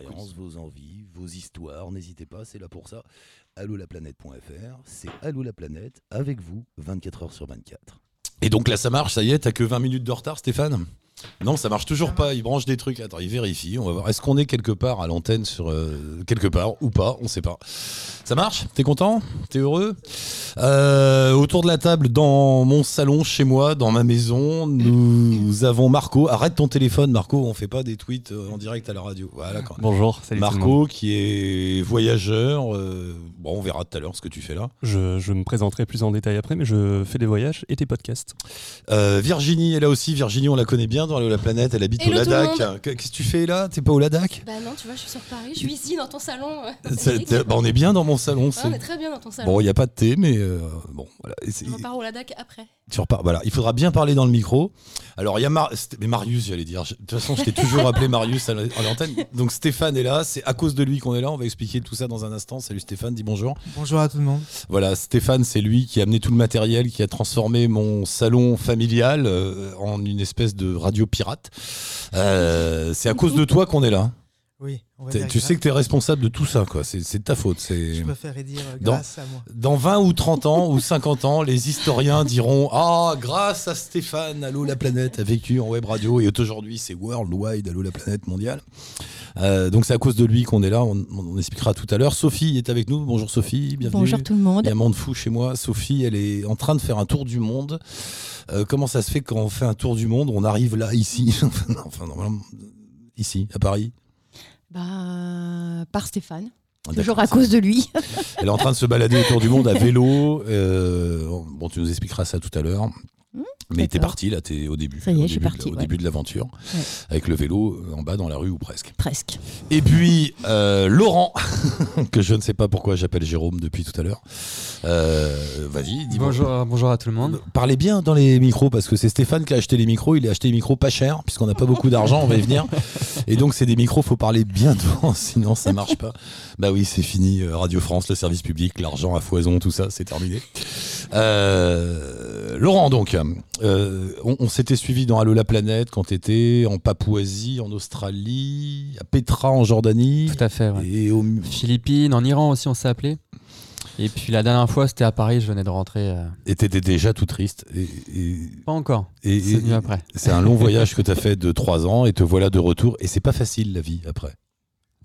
expériences, vos envies, vos histoires, n'hésitez pas, c'est là pour ça. allolaplanète.fr, c'est Allo la planète avec vous 24 heures sur 24. Et donc là ça marche, ça y est, t'as que 20 minutes de retard Stéphane? Non, ça marche toujours pas. Il branche des trucs. Attends, il vérifie. On va voir. Est-ce qu'on est quelque part à l'antenne sur euh, quelque part ou pas? On sait pas. Ça marche? T'es content? T'es heureux? Euh, Autour de la table, dans mon salon, chez moi, dans ma maison, nous avons Marco. Arrête ton téléphone, Marco. On fait pas des tweets euh, en direct à la radio. Voilà. Quand Bonjour, salut tout le monde. Marco, qui est voyageur. euh, bon, on verra tout à l'heure ce que tu fais là. Je, je me présenterai plus en détail après, mais je fais des voyages et des podcasts. Euh, Virginie est là aussi. Virginie, on la connaît bien dans la planète. Elle habite au Hello Ladac. monde. Qu'est-ce que tu fais là? T'es pas au Ladac Bah non, tu vois, je suis sur Paris, je suis ici dans ton salon. euh, bah, On est bien dans mon salon. Ouais, on est très bien dans ton salon. Bon, il n'y a pas de thé, mais euh, bon, voilà. On repart au Ladac après. Tu repars. Voilà, il faudra bien parler dans le micro. Alors, il y a Mar- mais Marius, j'allais dire. De toute façon, je t'ai toujours appelé Marius à l'antenne. Donc, Stéphane est là. C'est à cause de lui qu'on est là. On va expliquer tout ça dans un instant. Salut Stéphane, dis bonjour. Bonjour à tout le monde. Voilà, Stéphane, c'est lui qui a amené tout le matériel, qui a transformé mon salon familial euh, en une espèce de radio pirate. Euh, c'est à cause de toi qu'on est là. Oui, on va T'es- dire Tu grâce. sais que tu es responsable de tout ça, quoi. C'est de ta faute. C'est. Je préférerais dire euh, Dans- grâce à moi. Dans 20 ou 30 ans ou 50 ans, les historiens diront Ah, grâce à Stéphane, Allô la planète a vécu en web radio et aujourd'hui c'est worldwide, Allô la planète mondiale. Euh, donc c'est à cause de lui qu'on est là, on, on expliquera tout à l'heure. Sophie est avec nous. Bonjour Sophie, bienvenue. Bonjour tout le monde. Il y a un monde fou chez moi. Sophie, elle est en train de faire un tour du monde. Euh, comment ça se fait quand on fait un tour du monde, on arrive là, ici? Enfin, normalement, ici, à Paris Bah, par Stéphane. Ah, Toujours à cause de lui. Elle est en train de se balader autour du monde à vélo. Euh, bon, tu nous expliqueras ça tout à l'heure. Mais t'es parti là, t'es au début. Ça y est, au je suis début de- parti, Au ouais. début de l'aventure, Ouais. avec le vélo euh, en bas dans la rue ou presque. Presque. Et puis euh, Laurent, que je ne sais pas pourquoi j'appelle Jérôme depuis tout à l'heure. Euh, Vas-y, dis Bonjour, bonjour à tout le monde. Parlez bien dans les micros parce que c'est Stéphane qui a acheté les micros. Il a acheté les micros pas chers puisqu'on n'a pas beaucoup d'argent, on va y venir. Et donc c'est des micros, faut parler bien devant, sinon ça marche pas. Bah oui, c'est fini. euh, Radio France, le service public, l'argent à foison, tout ça, c'est terminé. Euh, Laurent, donc, euh, on, on s'était suivi dans Allo la planète quand t'étais en Papouasie, en Australie, à Petra en Jordanie Tout à fait. ouais. et au Philippines, en Iran aussi, on s'est appelé. Et puis la dernière fois, c'était à Paris, je venais de rentrer. euh, et t'étais déjà tout triste. Et, et- Pas encore. et- C'est venu après. C'est un long voyage que tu as fait de 3 ans et te voilà de retour. Et c'est pas facile la vie après.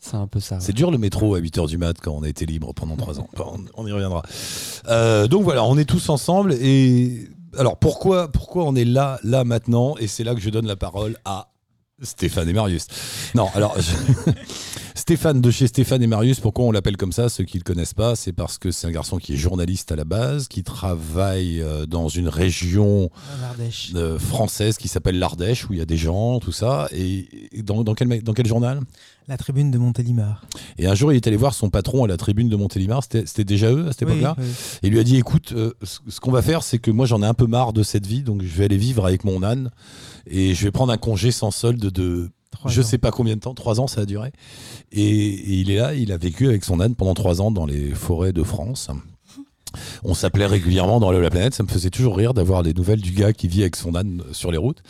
C'est un peu ça. ouais. C'est dur le métro à 8h du mat quand on a été libre pendant 3 ans. Enfin, on, on y reviendra. Euh, donc voilà, on est tous ensemble. Et alors pourquoi, pourquoi on est là, là maintenant? Et c'est là que je donne la parole à Stéphane et Marius. Non, alors. je- Stéphane de chez Stéphane et Marius, pourquoi on l'appelle comme ça Ceux qui ne le connaissent pas, c'est parce que c'est un garçon qui est journaliste à la base, qui travaille euh, dans une région euh, française qui s'appelle l'Ardèche, où il y a des gens, tout ça. Et dans, dans quel, ma- dans quel journal? La tribune de Montélimar. Et un jour, il est allé voir son patron à la tribune de Montélimar. C'était déjà eux à cette époque-là? Oui, oui. Et il lui a dit écoute, euh, ce qu'on va faire, c'est que moi, j'en ai un peu marre de cette vie, donc je vais aller vivre avec mon âne. Et je vais prendre un congé sans solde de. Je ans. sais pas combien de temps, trois ans ça a duré. Et, et il est là, il a vécu avec son âne pendant trois ans dans les forêts de France. On s'appelait régulièrement dans la planète. Ça me faisait toujours rire d'avoir les nouvelles du gars qui vit avec son âne sur les routes.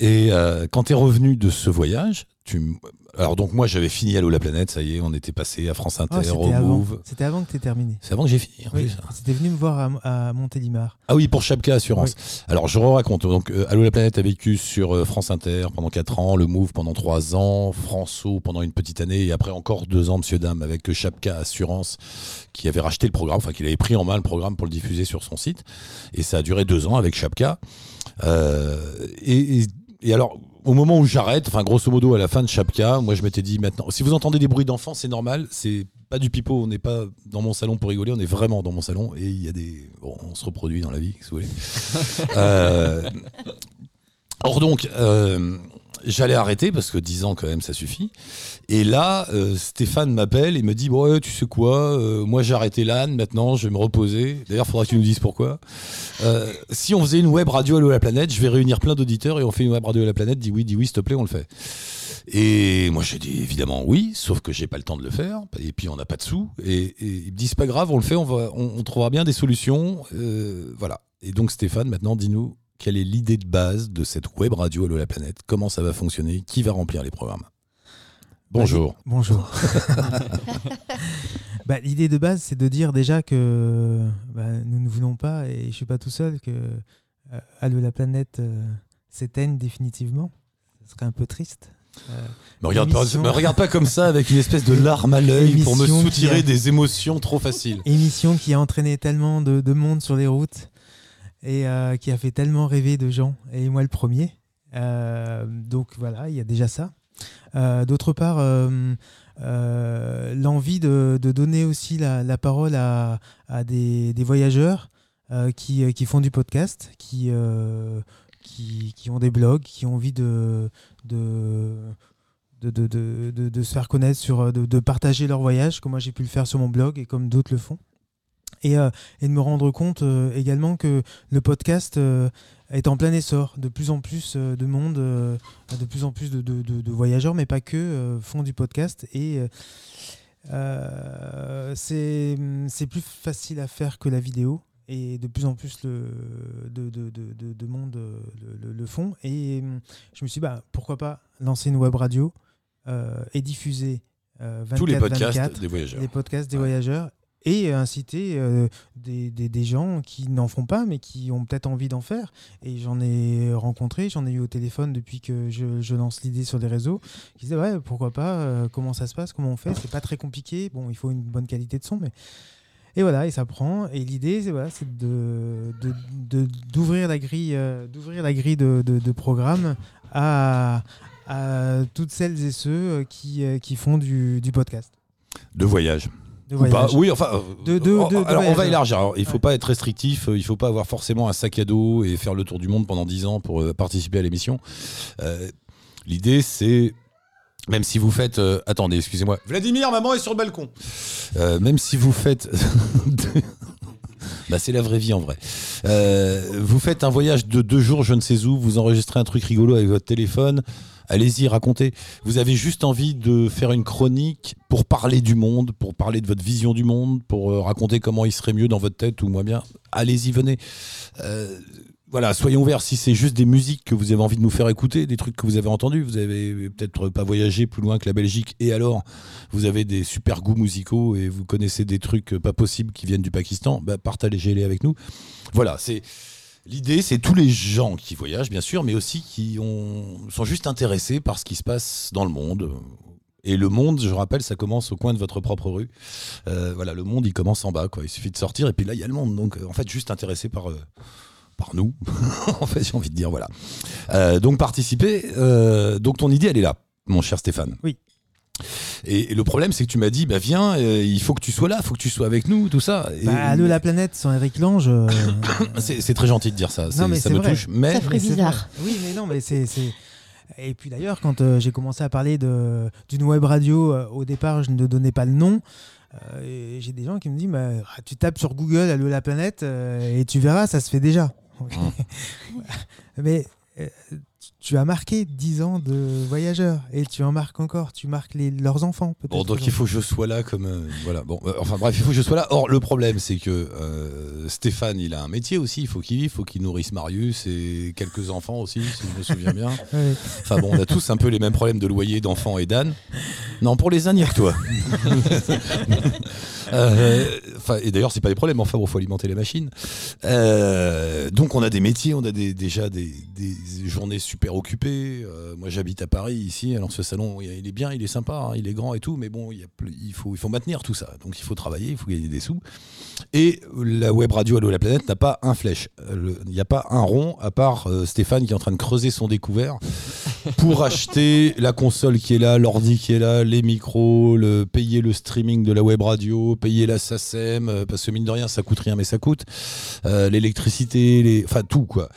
Et euh, quand tu es revenu de ce voyage, tu alors donc moi j'avais fini Allo la planète, ça y est, on était passé à France Inter, Oh, au. Move. C'était avant que tu terminé. C'est avant que j'ai fini. Oui, c'était venu me voir à, à Montélimar. Ah oui, pour Chapka Assurance. Alors je raconte. Donc euh, Allo la planète a vécu sur euh, France Inter pendant 4 ans, le Move pendant 3 ans, François pendant une petite année et après encore 2 ans Monsieur Dame avec euh, Chapka Assurance qui avait racheté le programme, enfin qu'il avait pris en main le programme pour le diffuser sur son site et ça a duré 2 ans avec Chapka. Euh, et, et- et alors au moment où j'arrête, enfin grosso modo à la fin de Chapka, moi je m'étais dit maintenant, si vous entendez des bruits d'enfants, c'est normal, c'est pas du pipeau, on n'est pas dans mon salon pour rigoler, on est vraiment dans mon salon et il y a des, bon, on se reproduit dans la vie, si vous voulez. Euh, Or donc, euh, j'allais arrêter parce que 10 ans quand même ça suffit. Et là, euh, Stéphane m'appelle et me dit bon, tu sais quoi, euh, moi j'ai arrêté l'âne, maintenant je vais me reposer. D'ailleurs, faudra que tu nous dises pourquoi. Euh, si on faisait une web radio Allo la planète, je vais réunir plein d'auditeurs et on fait une web radio à la planète. Dis oui, dis oui, s'il te plaît, on le fait. Et moi j'ai dit évidemment oui, sauf que j'ai pas le temps de le faire. Et puis on n'a pas de sous. Et, ils me disent pas grave, on le fait, on va, on, trouvera bien des solutions. Voilà. Et donc Stéphane, maintenant, dis-nous quelle est l'idée de base de cette web radio Allo la planète? Comment ça va fonctionner? Qui va remplir les programmes? Bonjour. Bonjour. Bah, L'idée de base, c'est de dire déjà que bah, nous ne voulons pas, et je suis pas tout seul, que euh, Allô la planète euh, s'éteigne définitivement. Ce serait un peu triste. Euh, Me regarde, pas, me regarde pas comme ça avec une espèce de larme à l'œil pour me soutirer a- des émotions trop faciles. émission qui a entraîné tellement de, de monde sur les routes et euh, qui a fait tellement rêver de gens, et moi le premier. Euh, donc voilà, il y a déjà ça. Euh, D'autre part, euh, euh, l'envie de, donner aussi la, parole à, des, voyageurs qui, font du podcast, qui, ont des blogs, qui ont envie de, se faire connaître, de partager leur voyage, comme moi j'ai pu le faire sur mon blog et comme d'autres le font. Et, euh, et de me rendre compte euh, également que le podcast euh, est en plein essor. De plus en plus de monde, de plus en plus de, de- de- de voyageurs, mais pas que, font du podcast. Et c'est plus facile à faire que la vidéo. Et de plus en plus le, de, de- de- de- de monde le, le- le font. Et je me suis dit, bah, pourquoi pas lancer une web radio euh, et diffuser euh, 24, Tous les podcasts 24 des voyageurs. les podcasts des Ouais. voyageurs et inciter euh, des, des- gens qui n'en font pas mais qui ont peut-être envie d'en faire. Et j'en ai rencontré, j'en ai eu au téléphone depuis que je, lance l'idée sur les réseaux, qui disaient ouais pourquoi pas, euh, comment ça se passe, comment on fait, c'est pas très compliqué, bon il faut une bonne qualité de son mais... Et voilà, et ça prend. Et l'idée, c'est voilà, de, d'ouvrir la grille, euh, la grille de, de, programmes à, à toutes celles et ceux euh, qui, euh, qui font du, du podcast. De voyage. De Ou pas. voyage. Oui, enfin. euh, De- de- de- de alors, on va élargir. Alors, il faut Ouais. pas être restrictif. euh, Il faut pas avoir forcément un sac à dos et faire le tour du monde pendant 10 ans pour euh, participer à l'émission. Euh, L'idée, c'est. Même si vous faites. euh, attendez, excusez-moi. Vladimir, maman est sur le balcon. Euh, même si vous faites. Bah, c'est la vraie vie en vrai. Euh, vous faites un voyage de deux jours, je ne sais où, vous enregistrez un truc rigolo avec votre téléphone, allez-y, racontez. Vous avez juste envie de faire une chronique pour parler du monde, pour parler de votre vision du monde, pour euh, raconter comment il serait mieux dans votre tête ou moins bien. Allez-y, venez. Euh, voilà, soyons ouverts. Si c'est juste des musiques que vous avez envie de nous faire écouter, des trucs que vous avez entendus, vous avez peut-être pas voyagé plus loin que la Belgique, et alors vous avez des super goûts musicaux et vous connaissez des trucs pas possibles qui viennent du Pakistan, bah, partagez-les avec nous. Voilà, c'est l'idée, c'est tous les gens qui voyagent, bien sûr, mais aussi qui ont, sont juste intéressés par ce qui se passe dans le monde. Et le monde, je rappelle, ça commence au coin de votre propre rue. Euh, voilà, le monde, il commence en bas, quoi. Il suffit de sortir, et puis là, il y a le monde. Donc, euh, en fait, juste intéressé par, euh, par nous. en fait, j'ai envie de dire, voilà. Donc, participer. donc, ton idée, elle est là, mon cher Stéphane. Oui. Et, et le problème, c'est que tu m'as dit, bah viens, euh, il faut que tu sois là, il faut que tu sois avec nous, tout ça. Et- Bah, Allô la planète sans Eric Lange. euh, c'est très gentil de dire ça, c'est- mais ça c'est me vrai. touche. Mais Ça ferait mais c'est bizarre. vrai. Oui, mais non, mais c'est. c'est- Et puis d'ailleurs, quand euh, j'ai commencé à parler de- d'une web radio, euh, au départ, je ne donnais pas le nom. Euh, et j'ai des gens qui me disent bah, ah, tu tapes sur Google Allô la planète euh, et tu verras, ça se fait déjà. mais euh, tu as marqué 10 ans de voyageurs et tu en marques encore. Tu marques les, leurs enfants, peut-être. Bon, donc il faut que je sois là comme euh, voilà. Bon, euh, enfin bref, il faut que je sois là. Or, le problème, c'est que euh, Stéphane, il a un métier aussi. Il faut qu'il vive, il faut qu'il nourrisse Marius et quelques enfants aussi, si je me souviens bien. Ouais. Enfin bon, on a tous un peu les mêmes problèmes de loyer, d'enfants et d'ânes. Non, pour les ânes, toi. Et d'ailleurs, c'est pas des problèmes. Enfin, il faut alimenter les machines. Donc, on a des métiers, on a des, déjà des, des journées super occupées. Euh, moi, j'habite à Paris ici. Alors, ce salon, il est bien, il est sympa, hein, il est grand et tout. Mais bon, il, y a ple- il, faut, il faut maintenir tout ça. Donc, il faut travailler, il faut gagner des sous. Et la web radio Allo la planète n'a pas un flèche. Il n'y a pas un rond à part euh, Stéphane qui est en train de creuser son découvert pour acheter la console qui est là, l'ordi qui est là, les micros, le, payer le streaming de la web radio, payer la SACEM, euh, parce que mine de rien, ça coûte rien, mais ça coûte, euh, l'électricité, les... enfin tout quoi.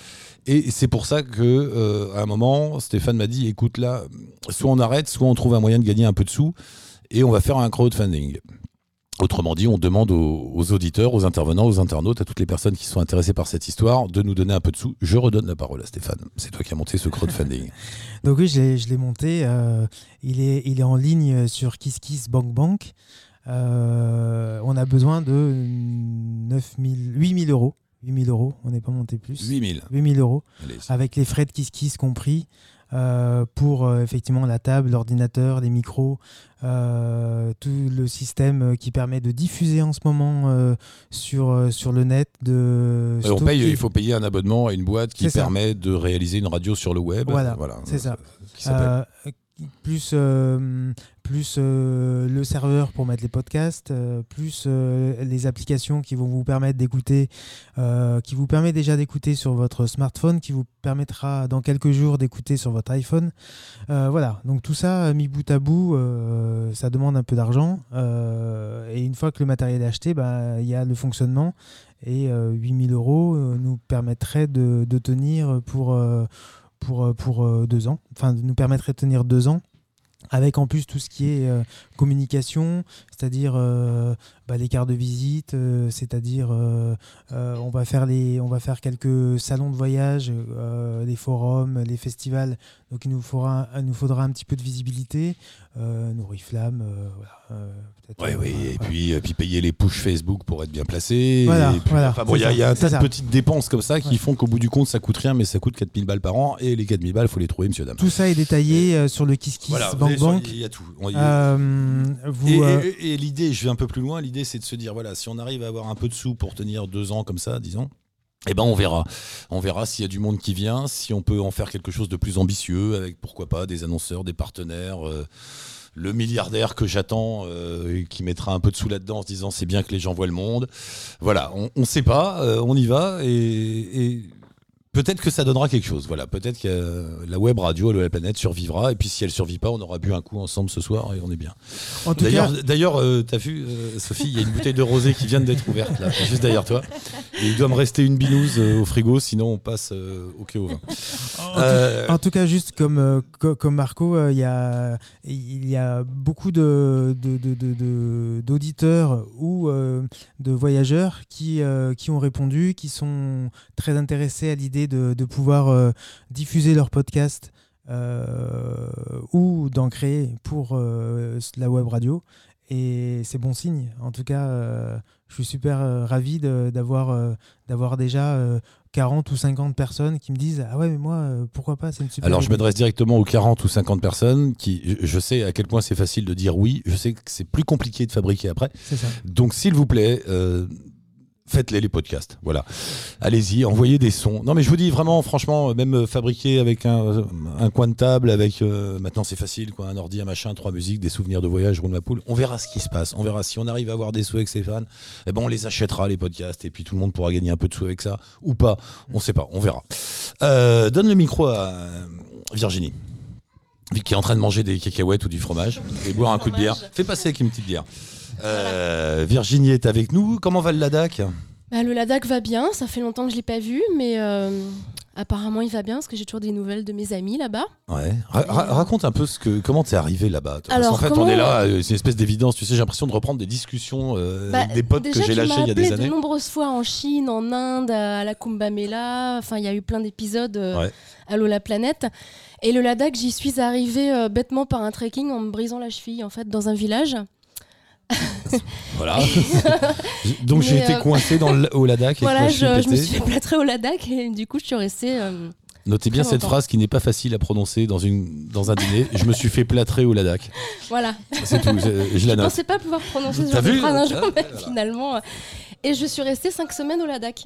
Et c'est pour ça que euh, à un moment, Stéphane m'a dit, écoute là, soit on arrête, soit on trouve un moyen de gagner un peu de sous, et on va faire un crowdfunding. Autrement dit, on demande aux, auditeurs, aux intervenants, aux internautes, à toutes les personnes qui sont intéressées par cette histoire, de nous donner un peu de sous. Je redonne la parole à Stéphane. C'est toi qui as monté ce crowdfunding. Donc oui, je l'ai- monté. euh, il, est, il est en ligne sur KissKissBankBank. Euh, on a besoin de 9 000, 8 000 euros. 8 000 euros, on n'est pas monté plus. 8000. 8 000 euros, Allez, avec les frais de KissKiss compris. euh, pour euh, effectivement la table, l'ordinateur, les micros, euh, tout le système qui permet de diffuser en ce moment sur, sur le net. De on il faut payer un abonnement à une boîte qui ça. permet de réaliser une radio sur le web. Voilà, c'est ça. Plus euh, plus euh, le serveur pour mettre les podcasts, euh, plus les applications qui vont vous permettre d'écouter, qui vous permet déjà d'écouter sur votre smartphone, qui vous permettra dans quelques jours d'écouter sur votre iPhone. Voilà, donc tout ça mis bout à bout, ça demande un peu d'argent. et une fois que le matériel est acheté, bah, il y a le fonctionnement. Et euh, 8000 euros nous permettrait de, tenir pour, pour, euh, pour euh, deux ans, enfin nous permettrait de tenir deux ans. Avec en plus tout ce qui est euh, communication, c'est-à-dire euh, bah, les cartes de visite, euh, c'est-à-dire euh, on va faire les, on va faire quelques salons de voyage, les forums, les festivals. Donc il nous faudra, il nous faudra un petit peu de visibilité, euh, voilà, euh, oui, et puis, et puis payer les push Facebook pour être bien placé. Voilà, puis, voilà, enfin, bon, il y il y a un tas de petites dépenses comme ça qui Ouais. font qu'au bout du compte, ça coûte rien, mais ça coûte 4000 balles par an. Et les 4000 balles, il faut les trouver, monsieur, dame. Tout ça est détaillé sur le Kiss Kiss Voilà, Bank il y a tout. On- Euh, vous, Et, et- l'idée, je vais un peu plus loin, l'idée c'est de se dire, voilà, si on arrive à avoir un peu de sous pour tenir deux ans comme ça, disons, eh ben on verra. On verra s'il y a du monde qui vient, si on peut en faire quelque chose de plus ambitieux, avec pourquoi pas des annonceurs, des partenaires. euh, le milliardaire que j'attends, euh, qui mettra un peu de sous là-dedans en se disant c'est bien que les gens voient le monde. Voilà, on ne sait pas, euh, on y va et peut-être que ça donnera quelque chose. Voilà, peut-être que euh, la web radio, la planète survivra et puis si elle survit pas, on aura bu un coup ensemble ce soir et on est bien. en tout cas, D'ailleurs, d'ailleurs, euh, t'as vu, euh, Sophie, il y a une bouteille de rosé qui vient d'être ouverte là, juste derrière toi. Et il doit me rester une binouse au frigo, sinon on passe au quai au vin. Euh, En tout cas, juste comme, co- comme Marco, il y, a, il y a beaucoup de, d'auditeurs ou de voyageurs qui, qui ont répondu, qui sont très intéressés à l'idée de, de pouvoir euh, diffuser leur podcast euh, ou d'en créer pour euh, la web radio. Et c'est bon signe. En tout cas, euh, je suis super euh, ravi de- d'avoir euh, déjà euh, 40 ou 50 personnes qui me disent Ah ouais, mais moi, pourquoi pas C'est une super. alors je m'adresse directement aux 40 ou 50 personnes qui, je- sais à quel point c'est facile de dire oui, je sais que c'est plus compliqué de fabriquer après. Ça. Donc s'il vous plaît, faites-les les podcasts. Voilà. Allez-y, envoyez des sons. Non mais je vous dis vraiment, franchement, même euh, fabriquer avec un, un coin de table, avec euh, maintenant c'est facile, quoi, un ordi, un machin, trois musiques, des souvenirs de voyage, roule ma poule. On verra ce qui se passe. On verra si on arrive à avoir des sous avec ses fans. Eh ben on les achètera les podcasts et puis tout le monde pourra gagner un peu de sous avec ça ou pas. On sait pas. On verra. Euh, donne le micro à euh, Virginie. Qui est en train de manger des cacahuètes ou du fromage et boire un coup de bière. Fais passer avec une petite bière. Euh, Virginie est avec nous. Comment va le Ladakh? Bah, le Ladakh va bien, ça fait longtemps que je l'ai pas vu, mais euh, apparemment il va bien parce que j'ai toujours des nouvelles de mes amis là-bas. Ouais. Ra- ra- raconte un peu ce que comment t'es arrivé là-bas. Parce Alors, qu'en fait, on est là, euh, c'est une espèce d'évidence. Tu sais, j'ai l'impression de reprendre des discussions euh, Bah, avec des potes que j'ai lâchés il y a des années. de nombreuses fois en Chine, en Inde, à la Kumbh Mela. Enfin, il y a eu plein d'épisodes euh, Ouais. Allô la planète. Et le Ladakh, j'y suis arrivée euh, bêtement par un trekking en me brisant la cheville en fait dans un village. Voilà. Donc j'ai été euh, coincé dans le, au Ladakh. voilà, je, me suis fait plâtrer au Ladakh et du coup je suis restée. euh, Notez bien cette phrase qui n'est pas facile à prononcer dans, une, dans un dîner. Je me suis fait plâtrer au Ladakh. voilà. C'est tout. Je, je Je la note. pensais pas pouvoir prononcer ce genre de phrase un Ah, jour, mais voilà. finalement. Et je suis restée cinq semaines au Ladakh.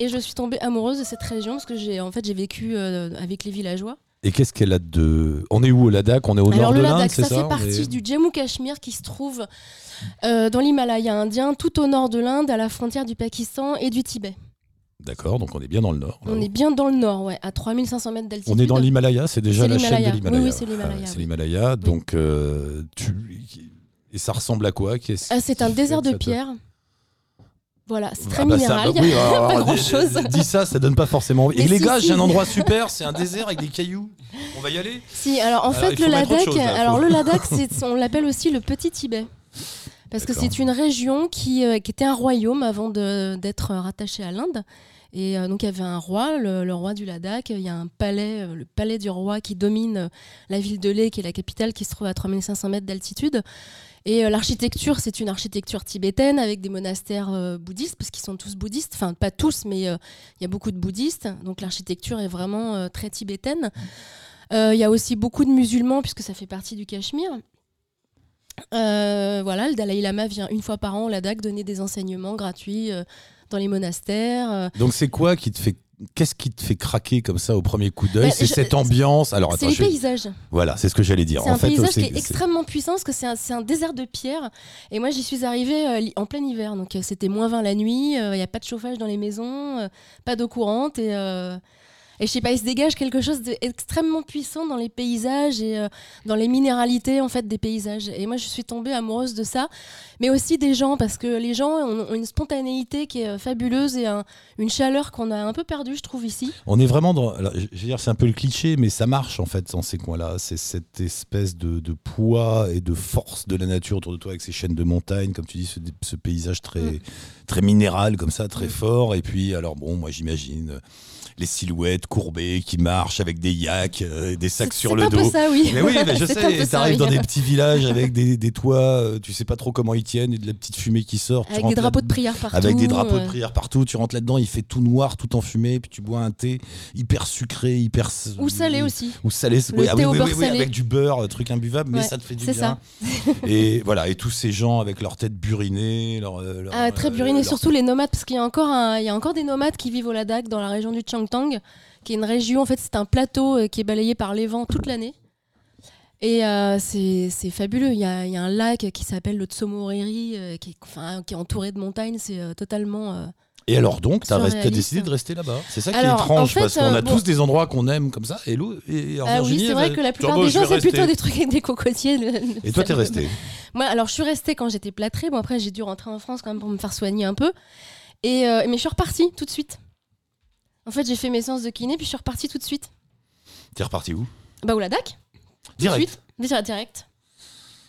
Et je suis tombée amoureuse de cette région parce que j'ai en fait j'ai vécu euh, avec les villageois. Et qu'est-ce qu'elle a de. On est où au Ladakh? On est au Alors nord le de l'Inde, c'est ça, ça? fait partie est- du Jammu Cachemire qui se trouve euh, dans l'Himalaya indien, tout au nord de l'Inde, à la frontière du Pakistan et du Tibet. D'accord, donc on est bien dans le nord. On est bien dans le nord, ouais, à 3500 mètres d'altitude. On est dans l'Himalaya, c'est déjà C'est la chaîne de l'Himalaya. Oui, oui, c'est l'Himalaya, c'est oui. l'Himalaya. Donc, euh, tu... et ça ressemble à quoi? Ah, c'est un désert de te- pierre. Voilà, c'est Ah très bah ça, minéral, bah oui, alors, pas dis- grand-chose. Dis ça, ça donne pas forcément envie. Et Mais les si, gars, si. j'ai un endroit super, c'est un désert avec des cailloux. On va y aller? Si, alors en Alors, il fait, le Ladakh, chose, là, alors le Ladakh, on l'appelle aussi le Petit Tibet. Parce que c'est une région qui, euh, qui était un royaume avant d'être rattaché à l'Inde. Et euh, donc il y avait un roi, le, le roi du Ladakh. Il y a un palais, euh, le palais du roi qui domine euh, la ville de Leh, qui est la capitale, qui se trouve à 3500 mètres d'altitude. Et euh, l'architecture, c'est une architecture tibétaine avec des monastères euh, bouddhistes, parce qu'ils sont tous bouddhistes. Enfin, pas tous, mais euh, il y a beaucoup de bouddhistes. Donc l'architecture est vraiment très tibétaine. Il y a aussi beaucoup de musulmans, puisque ça fait partie du Cachemire. Voilà, le Dalai Lama vient une fois par an au Ladakh donner des enseignements gratuits dans les monastères. Donc c'est quoi qui te fait Qu'est-ce qui te fait craquer comme ça au premier coup d'œil Bah, C'est cette ambiance. Alors C'est les je- paysages. voilà, c'est ce que j'allais dire. C'est un fait, paysage qui est extrêmement puissant parce que c'est un, désert de pierre. Et moi, j'y suis arrivée euh, en plein hiver. Donc, euh, c'était moins 20 la nuit. Il n'y a pas de chauffage dans les maisons, euh, pas d'eau courante. Et, euh, et je sais pas, il se dégage quelque chose d'extrêmement puissant dans les paysages et euh, dans les minéralités en fait des paysages. Et moi, je suis tombée amoureuse de ça. Mais aussi des gens parce que les gens ont, ont une spontanéité qui est euh, fabuleuse et un- une chaleur qu'on a un peu perdue, je trouve, ici. On est vraiment dans. alors, je veux dire, c'est un peu le cliché, mais ça marche en fait dans ces coins-là. C'est cette espèce de, de poids et de force de la nature autour de toi avec ces chaînes de montagnes, comme tu dis, ce, ce paysage très, Mm. très minéral comme ça, très Mm. fort. Et puis, alors bon, moi j'imagine les silhouettes courbées qui marchent avec des yaks, euh, des sacs sur le un peu dos. ça, oui. Mais oui, mais je sais, ça, t'arrives oui. dans des petits villages avec des, des toits, euh, tu sais pas trop comment ils tiennent, et de la petite fumée qui sort. Avec des drapeaux de prière partout. avec des drapeaux de euh. prière partout, tu rentres là-dedans, il fait tout noir, tout enfumé, puis tu bois un thé hyper sucré, hyper Ou salé aussi. ou salé, oui, ah oui, oui, salé. avec du beurre, euh, truc imbuvable, mais ça te fait du c'est bien. et voilà, et tous ces gens avec leur tête burinée, leur, leur, Ah, très burinés, leur- surtout les nomades, parce qu'il y a encore un- il y a encore des nomades qui vivent au Ladakh, dans la région du Qui est une région, en fait, c'est un plateau euh, qui est balayé par les vents toute l'année. Et euh, c'est fabuleux. Il y, a, il y a un lac qui s'appelle le Tsomoriri, euh, qui, est, enfin, qui est entouré de montagnes. C'est euh, totalement. Et alors donc, t'as Surréaliste. décidé de rester là-bas. C'est ça qui est étrange, en fait, parce qu'on a bon- tous des endroits qu'on aime comme ça. Et, et alors Ah oui, Virginie, c'est vrai que la tu plupart des gens, c'est plutôt des trucs avec des cocotiers. le- Et toi, t'es resté. Moi, alors, je suis restée quand j'étais plâtrée. Bon, après, j'ai dû rentrer en France quand même pour me faire soigner un peu. Et, mais je suis repartie tout de suite. En fait, j'ai fait mes séances de kiné, puis je suis repartie tout de suite. T'es reparti où? Bah, au Ladakh. Tout de Direct. suite. Direct.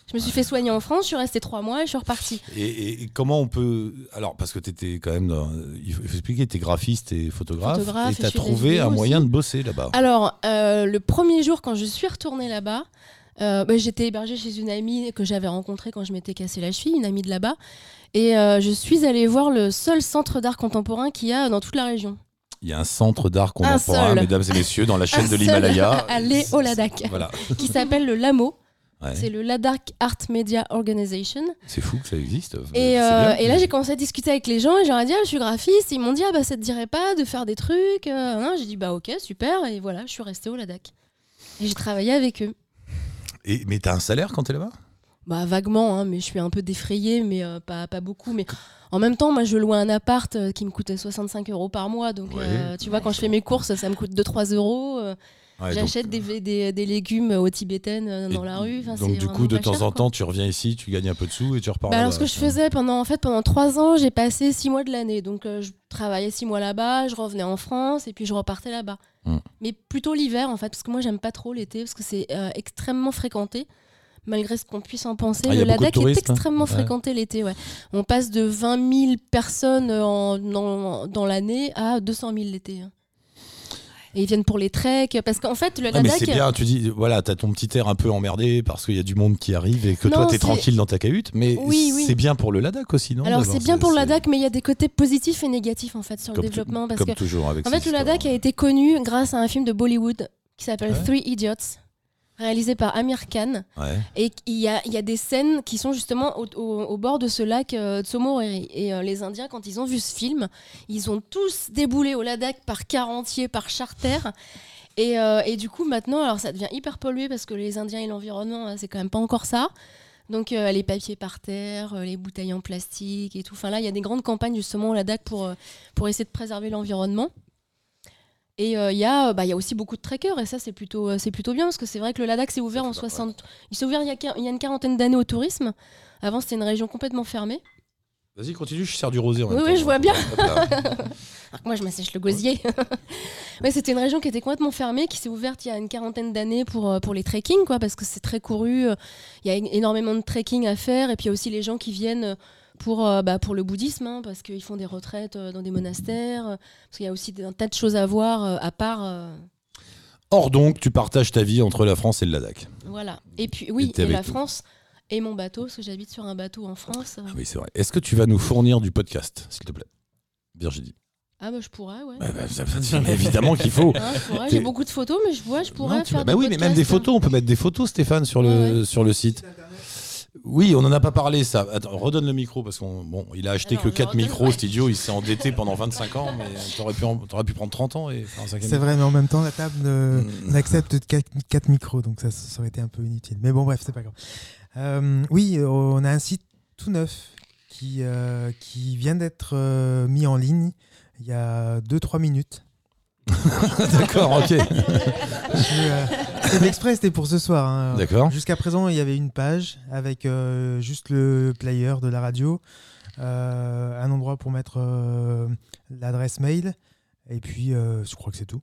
Je me suis fait soigner en France, je suis restée trois mois et je suis repartie. Et, comment on peut. Alors, parce que tu étais quand même. Dans... Il faut expliquer, tu es graphiste et photographe. Photographe, et tu as trouvé un moyen de bosser là-bas. Alors, euh, le premier jour, quand je suis retournée là-bas, euh, bah, j'étais hébergée chez une amie que j'avais rencontrée quand je m'étais cassé la cheville, une amie de là-bas. Et euh, je suis allée voir le seul centre d'art contemporain qu'il y a dans toute la région. Il y a un centre d'art contemporain, mesdames et messieurs, dans la chaîne Un de l'Himalaya. Allez au Ladakh, Voilà. qui s'appelle le LAMO. Ouais. C'est le Ladakh Art Media Organization. C'est fou que ça existe. Et, euh, bien. et là, j'ai commencé à discuter avec les gens et j'aurais dit, ah, je suis graphiste. Ils m'ont dit, ah, bah, ça te dirait pas de faire des trucs euh, non, J'ai dit, bah, ok, super. Et voilà, je suis restée au Ladakh. Et j'ai travaillé avec eux. Et, mais t'as un salaire quand t'es là-bas? Bah, vaguement, hein, mais je suis un peu défrayée, mais euh, pas, pas beaucoup. Mais en même temps, moi, je louais un appart euh, qui me coûtait 65 euros par mois. Donc, Ouais. euh, tu vois, quand je fais mes courses, ça me coûte 2-3 euros. Ouais, J'achète des, des, des légumes aux tibétaines dans la rue. Enfin, Donc, du coup, de temps cher, en temps, tu reviens ici, tu gagnes un peu de sous et tu repars Bah alors ce que je faisais pendant en fait pendant trois ans, j'ai passé six mois de l'année. Donc euh, je travaillais six mois là-bas, je revenais en France et puis je repartais là-bas. Hmm. Mais plutôt l'hiver en fait, parce que moi j'aime pas trop l'été parce que c'est euh, extrêmement fréquenté. Malgré ce qu'on puisse en penser, Ah, le Ladakh est hein extrêmement Ouais. fréquenté l'été. Ouais. On passe de 20 000 personnes en- dans, dans l'année à 200 000 l'été. hein. Et ils viennent pour les treks, parce qu'en fait, le Ah, Ladakh. c'est bien, tu dis, voilà, t'as ton petit air un peu emmerdé parce qu'il y a du monde qui arrive et que Non, toi t'es tranquille dans ta cahute, mais Oui, oui. c'est bien pour le Ladakh aussi, non Alors c'est bien pour le Ladakh, mais il y a des côtés positifs et négatifs en fait sur le comme développement. Parce comme que toujours avec En fait, le. Ladakh a été connu grâce à un film de Bollywood qui s'appelle Ouais. Three Idiots, réalisé par Amir Khan. Ouais. Et il y a, il y a des scènes qui sont justement au, au- au bord de ce lac euh, Tsomoreri. Et euh, les Indiens, quand ils ont vu ce film, ils ont tous déboulé au Ladakh par car entier, par charter. Et, euh, et du coup, maintenant, alors ça devient hyper pollué parce que les Indiens et l'environnement, hein, c'est quand même pas encore ça. Donc euh, les papiers par terre, euh, les bouteilles en plastique et tout. Enfin là, il y a des grandes campagnes justement au Ladakh pour, euh, pour essayer de préserver l'environnement. Et euh, il y, a, euh, bah, y a aussi beaucoup de trekkers et ça c'est plutôt, euh, c'est plutôt bien parce que c'est vrai que le Ladakh s'est ouvert en 60... Il s'est ouvert il y, a, quin- il y a une quarantaine d'années au tourisme. Avant c'était une région complètement fermée. Vas-y, continue, je sers du rosé. en Oui, même oui, temps. je vois bien. Alors que moi je m'assèche le gosier. ouais, c'était une région qui était complètement fermée, qui s'est ouverte il y a une quarantaine d'années pour, pour les trekking, quoi, parce que c'est très couru. Il y a énormément de trekking à faire et puis il y a aussi les gens qui viennent pour, euh, bah, pour le bouddhisme, hein, parce qu'ils font des retraites euh, dans des monastères, euh, parce qu'il y a aussi un tas de choses à voir à part. Or donc, tu partages ta vie entre la France et le Ladakh. Voilà. Et puis, oui, Et et, la. France et mon bateau, parce que j'habite sur un bateau en France. Ah oui, c'est vrai. Est-ce que tu vas nous fournir du podcast, s'il te plaît? Virginie Ah bah je pourrais, ouais. Bah, bah, ça- ça- mais évidemment qu'il faut. Hein, J'ai beaucoup de photos, mais je, ouais, je pourrais Non, faire des bah oui, mais même des podcasts. photos, on peut mettre des photos, Stéphane, sur le, ouais. sur le site. Oui, on n'en a pas parlé, ça. Attends, redonne le micro, parce qu'on bon, il a acheté que je 4 redonne, micros, cet idiot, il s'est endetté pendant 25 ans, mais t'aurais pu, en- t'aurais pu prendre 30 ans et faire un cinquième C'est vrai, mais en même temps, la table ne- Mm. n'accepte que 4, micros, donc ça, ça aurait été un peu inutile. Mais bon, bref, c'est pas grave. Euh, oui, on a un site tout neuf qui, euh, qui vient d'être euh, mis en ligne il y a 2-3 minutes. D'accord, ok. Je, exprès, c'était pour ce soir. hein. D'accord. Jusqu'à présent, il y avait une page avec euh, juste le player de la radio, euh, un endroit pour mettre euh, l'adresse mail, et puis je crois que c'est tout.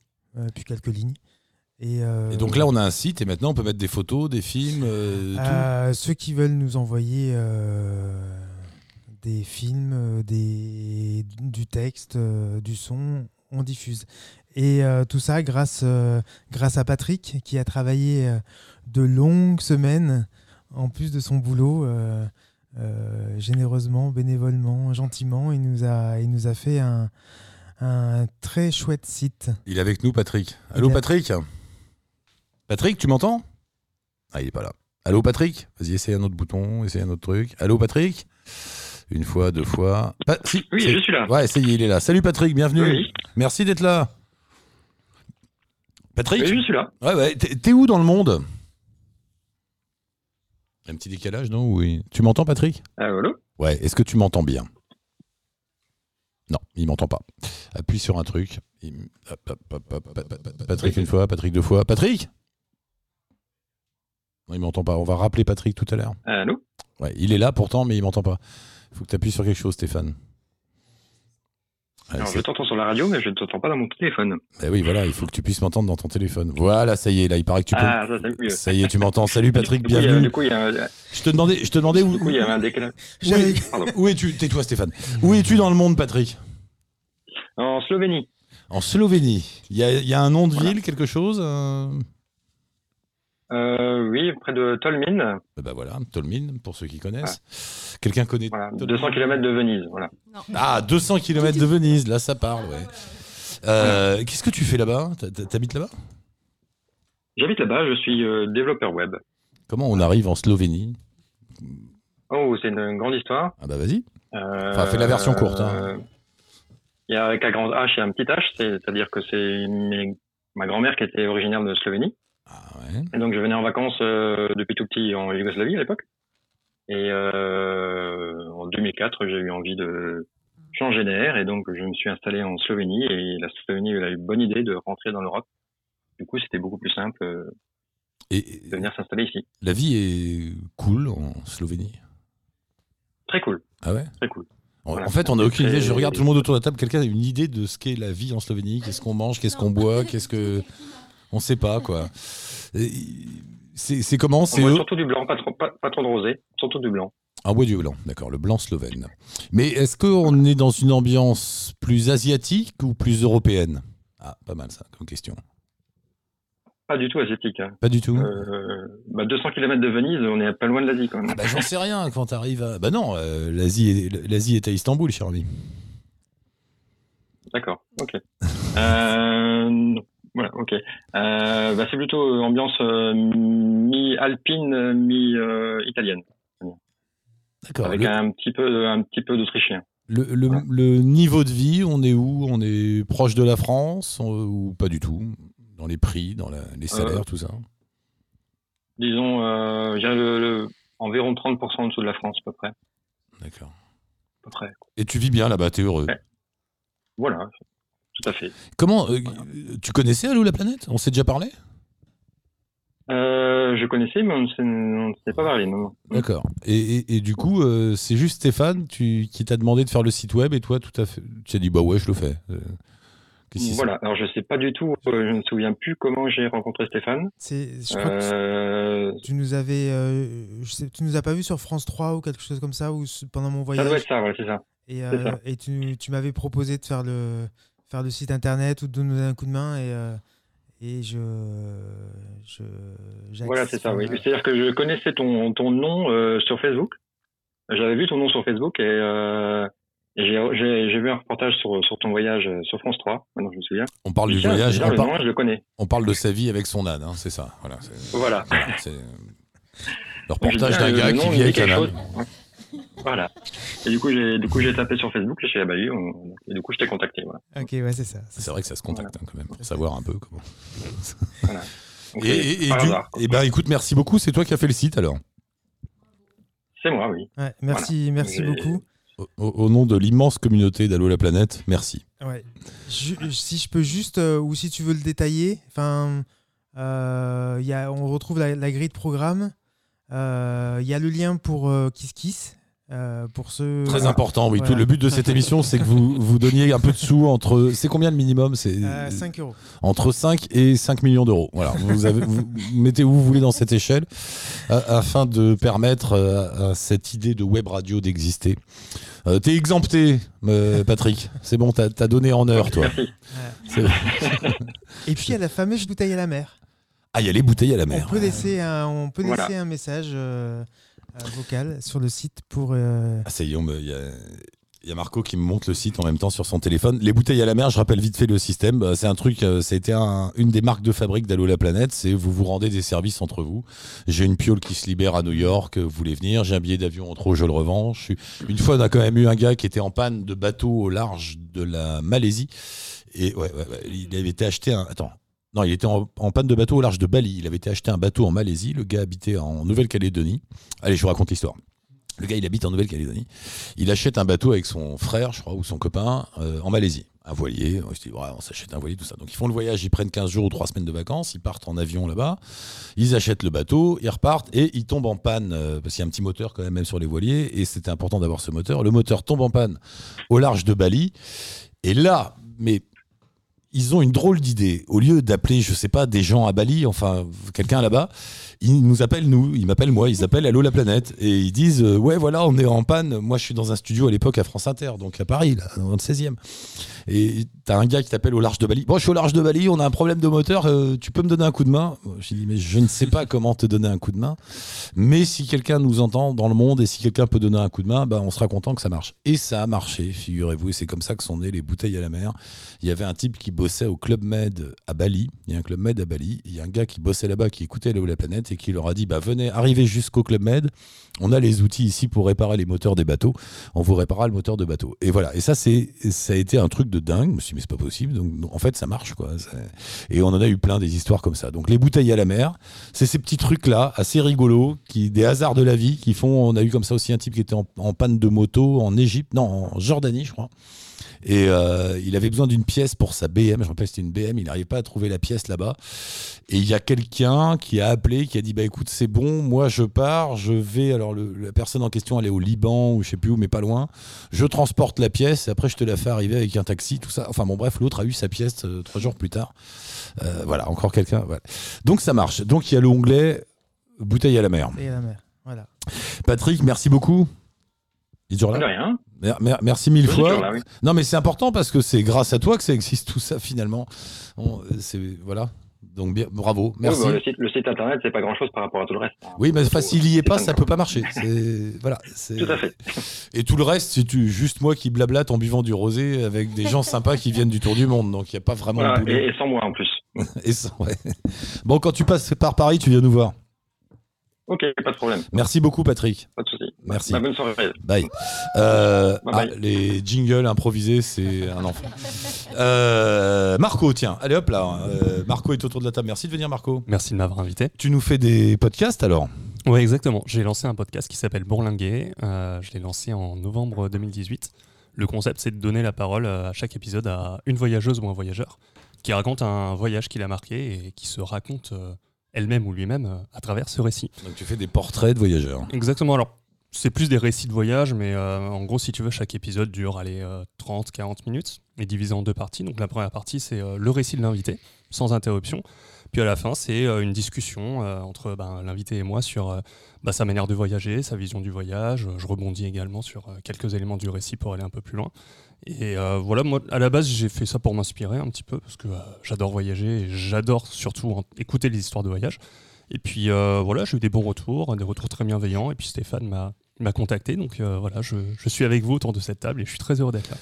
Puis quelques lignes. Et, Et donc là, on a un site et maintenant on peut mettre des photos, des films, tout. ceux qui veulent nous envoyer des films, des, du texte, du son, on diffuse. Et euh, tout ça grâce, euh, grâce à Patrick qui a travaillé euh, de longues semaines en plus de son boulot. euh, euh, généreusement, bénévolement, gentiment, il nous a, il nous a fait un, un très chouette site. Il est avec nous, Patrick. Allô. Patrick? Patrick, tu m'entends? Ah, il est pas là. Allô, Patrick? Vas-y, essaye un autre bouton, essaye un autre truc. Allô, Patrick? Une fois, deux fois. Pa- si, Oui, je suis là. Ouais, est, il est là. Salut, Patrick, bienvenue. Oui, Merci d'être là. Patrick oui, je suis là. Ouais, ouais. T'es t'es où dans le monde? Un petit décalage, non? Oui. Tu m'entends, Patrick? Ah, allô? Ouais, est-ce que tu m'entends bien? Non, il m'entend pas. Appuie sur un truc. Il- hop, hop, hop, hop, hop, hop, hop. Patrick une fois, Patrick deux fois. Patrick Non, il m'entend pas. On va rappeler Patrick tout à l'heure. Allô? Ouais, il est là pourtant, mais il m'entend pas. Il faut que tu appuies sur quelque chose, Stéphane. Alors, je t'entends sur la radio, mais je ne t'entends pas dans mon téléphone. Eh oui, voilà, il faut que tu puisses m'entendre dans ton téléphone. Voilà, ça y est, là, il paraît que tu peux. Ah, ça, mieux. Ça y est, tu m'entends. Salut Patrick, Du coup, a- bienvenue. Du coup, il y a, du Je te demandais, je te demandais où, coup, il y avait un décalage. Pardon. où es-tu? Tais-toi, Stéphane. Où es-tu dans le monde, Patrick? En Slovénie. En Slovénie. Il y a, y a un nom de Voilà. ville, quelque chose euh? Euh, oui, près de Tolmin. Eh Ben voilà, Tolmin, pour ceux qui connaissent. Quelqu'un connaît Voilà, Tolmin 200 km de Venise. Voilà. Ah, 200 km de Venise, là ça parle, ouais. Euh, Qu'est-ce que tu fais là-bas? T'ha- t'ha- T'habites là-bas? J'habite là-bas, je suis euh, développeur web. Comment on arrive en Slovénie? Oh, c'est une grande histoire. Ah bah vas-y. Euh, Enfin, fais la version courte, hein. euh, Il y a avec un grand H et un petit H, c'est- c'est-à-dire que c'est mes- ma grand-mère qui était originaire de Slovénie. Ah ouais. Et donc je venais en vacances euh, depuis tout petit en Yougoslavie à l'époque. Et euh, en 2004, j'ai eu envie de changer d'air et donc je me suis installé en Slovénie et la Slovénie elle a eu bonne idée de rentrer dans l'Europe. Du coup, c'était beaucoup plus simple euh, Et de venir s'installer ici. la vie est cool en Slovénie? Très cool, Ah ouais? Très cool. En- Voilà. En fait, on n'a aucune idée. Je regarde tout le monde autour de la table. Quelqu'un a une idée de ce qu'est la vie en Slovénie? Qu'est-ce qu'on mange? Qu'est-ce qu'on boit? Qu'est-ce que. On sait pas, quoi. C'est comment C'est surtout du blanc, pas trop, pas, pas trop de rosé, surtout du blanc. Un bois du blanc, d'accord, le blanc slovène. Mais est-ce qu'on est dans une ambiance plus asiatique ou plus européenne? Ah, pas mal ça, comme question. Pas du tout asiatique. hein. Pas du tout Euh, bah 200 km de Venise, on est pas loin de l'Asie quand même. Ah bah j'en sais rien quand t'arrives à... Bah non, euh, l'Asie est, l'Asie est à Istanbul, cher ami. D'accord, ok. Euh, non. Voilà, ok. Euh, bah, c'est plutôt euh, ambiance euh, mi-alpine, mi-italienne, D'accord. avec Le, un petit peu, un petit peu d'autrichien. le- le- le niveau de vie, on est où? On est proche de la France ou pas du tout? Dans les prix, dans la- les salaires, tout ça? Disons, le, environ 30% en dessous de la France, à peu près. À D'accord. peu près. Et tu vis bien là-bas, t'es heureux? Ouais. Voilà, tout à fait. Comment euh, Tu connaissais Allô la planète? On s'est déjà parlé? Euh, je connaissais, mais on ne s'est- ne pas parlé, non, non. D'accord. Et, et- et du coup, euh, c'est juste Stéphane tu, qui t'a demandé de faire le site web et toi, tout à fait. Tu as dit, bah ouais, je le fais. Euh, Voilà, alors je sais pas du tout, euh, je ne me souviens plus comment j'ai rencontré Stéphane. Je crois que tu nous avais, euh, je sais, tu nous as pas vu sur France 3 ou quelque chose comme ça ou pendant mon ça voyage doit être ça, voilà, c'est ça. et, euh, ça. et tu, tu m'avais proposé de faire le faire le site internet ou de nous donner un coup de main et euh, et je Voilà, c'est ça, oui. voilà. C'est-à-dire que je connaissais ton, ton nom euh, sur Facebook. J'avais vu ton nom sur Facebook et, euh, Et j'ai vu un reportage sur, sur ton voyage euh, sur France 3, maintenant je me souviens. On parle du voyage, on, par- nom, je le connais. on parle de sa vie avec son âne, hein, c'est ça. Voilà, c'est- Voilà. c'est le reportage d'un gars le qui vit avec un âne. Voilà. Et du coup, j'ai du coup j'ai tapé sur Facebook et chez la Balu, on- et du coup je t'ai contacté. Voilà. Ok, ouais, c'est ça. C'est vrai que ça se contacte hein, quand même, pour savoir un peu comment. voilà. Donc, Et, et- du- hasard. eh ben, écoute, merci beaucoup. C'est toi qui as fait le site alors. C'est moi, oui. Ouais, merci, merci Et- beaucoup. Au, nom de l'immense communauté d'Allo la planète, merci. Ouais. Si je peux juste, euh, ou si tu veux le détailler, enfin, euh, il y a, on retrouve la, la grille de programme. Euh, Il y a le lien pour euh, Kiss Kiss. Euh, pour ceux. Très important, oui. Voilà. Tout le but de cette émission, c'est que vous, vous donniez un peu de sous entre. C'est combien le minimum? C'est Euh, 5 euros. entre 5 et 5 millions d'euros. Voilà, vous, avez, vous mettez où vous voulez dans cette échelle a- afin de permettre euh, à cette idée de web radio d'exister. Euh, T'es exempté, euh, Patrick. C'est bon, t'as as donné en heure, toi. Et puis il y a la fameuse bouteille à la mer. Ah, il y a les bouteilles à la On mer. peut laisser un, on peut Voilà. laisser un message euh, vocal sur le site pour. euh, Ah, ça y est, il y a, il y a Marco qui me montre le site en même temps sur son téléphone. Les bouteilles à la mer, je rappelle vite fait le système. Bah, C'est un truc, euh, ça a été un- une des marques de fabrique d'Allo la planète. C'est vous vous rendez des services entre vous. J'ai une piole qui se libère à New York, vous voulez venir. J'ai un billet d'avion en trop, je le revends. Une fois, on a quand même eu un gars qui était en panne de bateau au large de la Malaisie. Et ouais, ouais, il avait été acheté un. Attends. Non, il était en, panne de bateau au large de Bali. Il avait été acheté un bateau en Malaisie. Le gars habitait en Nouvelle-Calédonie. Allez, je vous raconte l'histoire. Le gars, il habite en Nouvelle-Calédonie. Il achète un bateau avec son frère, je crois, ou son copain, euh, en Malaisie. Un voilier. On s'achète un voilier, tout ça. Donc, ils font le voyage, ils prennent 15 jours ou 3 semaines de vacances, ils partent en avion là-bas, ils achètent le bateau, ils repartent et ils tombent en panne, euh, parce qu'il y a un petit moteur quand même, même sur les voiliers, et c'était important d'avoir ce moteur. Le moteur tombe en panne au large de Bali. Et là, mais ils ont une drôle d'idée. Au lieu d'appeler, je sais pas, des gens à Bali, enfin, quelqu'un là-bas, ils nous appellent, nous, ils m'appellent moi, ils appellent Allô la planète. Et ils disent, euh, ouais, voilà, on est en panne. Moi, je suis dans un studio à l'époque à France Inter, donc à Paris, dans le 16e. Et t'as un gars qui t'appelle au large de Bali. Bon, je suis au large de Bali, on a un problème de moteur, euh, tu peux me donner un coup de main? J'ai dit, mais je ne sais pas comment te donner un coup de main. Mais si quelqu'un nous entend dans le monde et si quelqu'un peut donner un coup de main, bah, on sera content que ça marche. Et ça a marché, figurez-vous. Et c'est comme ça que sont nées les bouteilles à la mer. Il y avait un type qui bossait au Club Med à Bali. Il y a un Club Med à Bali. Il y a un gars qui bossait là-bas, qui écoutait où la planète et qui leur a dit bah, venez, arrivez jusqu'au Club Med. On a les outils ici pour réparer les moteurs des bateaux. On vous réparera le moteur de bateau. Et voilà. Et ça, c'est, ça a été un truc de dingue. Je me suis dit, mais c'est pas possible. Donc, en fait, ça marche, quoi. Et on en a eu plein des histoires comme ça. Donc, les bouteilles à la mer, c'est ces petits trucs-là, assez rigolos, qui, des hasards de la vie, qui font. On a eu comme ça aussi un type qui était en, en panne de moto en Égypte, non, en Jordanie, je crois. Et euh, il avait besoin d'une pièce pour sa BM. Je me rappelle, c'était une BM. Il n'arrivait pas à trouver la pièce là-bas. Et il y a quelqu'un qui a appelé, qui a dit Bah écoute, c'est bon, moi je pars, je vais. Alors, le- la personne en question, elle est au Liban ou je sais plus où, mais pas loin. Je transporte la pièce et après, je te la fais arriver avec un taxi, tout ça. Enfin, bon, bref, l'autre a eu sa pièce euh, trois jours plus tard. Euh, voilà, encore quelqu'un. voilà. Donc, ça marche. Donc, il y a l'onglet bouteille à la mer. et à la mer. Voilà. Patrick, merci beaucoup. Il est toujours De là rien. Mer- mer- Merci mille fois. là, oui. Non, mais c'est important parce que c'est grâce à toi que ça existe tout ça finalement. On- c'est voilà. Donc bien, bravo, merci. Oui, bah, le, site, le site internet, c'est pas grand chose par rapport à tout le reste. Oui, mais s'il y est pas, ça peut pas marcher. Voilà. Tout à fait. Et tout le reste, c'est juste moi qui blablate en buvant du rosé avec des gens sympas qui viennent du tour du monde. Donc il a pas vraiment Voilà, de boulot. et, et sans moi en plus. Et ouais. Bon, quand tu passes par Paris, tu viens nous voir. Ok, pas de problème, Merci beaucoup, Patrick. pas de souci. Merci. Bah, bonne soirée. Bye. Euh, Bye ah, les jingles improvisés, c'est un enfant. Euh, Marco, tiens, allez hop là. Euh, Marco est autour de la table. Merci de venir, Marco. Merci de m'avoir invité. Tu nous fais des podcasts alors? Oui, exactement. J'ai lancé un podcast qui s'appelle Bourlinguer. Euh, je l'ai lancé en novembre 2018. Le concept, c'est de donner la parole à chaque épisode à une voyageuse ou un voyageur qui raconte un voyage qui l'a marqué et qui se raconte elle-même ou lui-même à travers ce récit. Donc tu fais des portraits de voyageurs. Exactement. Alors, c'est plus des récits de voyage, mais euh, en gros, si tu veux, chaque épisode dure allez, 30-40 minutes et divisé en deux parties. Donc, la première partie, c'est euh, le récit de l'invité, sans interruption. Puis à la fin, c'est euh, une discussion euh, entre ben, l'invité et moi sur euh, bah, sa manière de voyager, sa vision du voyage. Je rebondis également sur euh, quelques éléments du récit pour aller un peu plus loin. Et euh, voilà, moi, à la base, j'ai fait ça pour m'inspirer un petit peu, parce que euh, j'adore voyager et j'adore surtout écouter les histoires de voyage. Et puis euh, voilà, j'ai eu des bons retours, des retours très bienveillants. Et puis Stéphane m'a il m'a contacté, donc euh, voilà, je, je suis avec vous autour de cette table et je suis très heureux d'être là.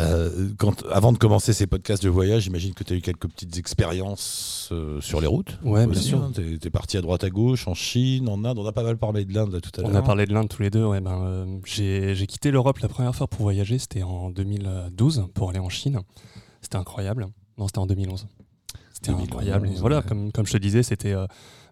Euh, quand, avant de commencer ces podcasts de voyage, j'imagine que tu as eu quelques petites expériences euh, sur les routes. Ouais, bien sûr. hein. T'es es parti à droite à gauche, en Chine, en Inde. On a pas mal parlé de l'Inde tout à l'heure. On a parlé de l'Inde tous les deux. Ouais, ben, j'ai quitté l'Europe la première fois pour voyager, c'était en 2012 pour aller en Chine. C'était incroyable. Non, c'était en 2011. C'était 2011, incroyable. Et voilà, ouais. comme, comme je te disais, c'était.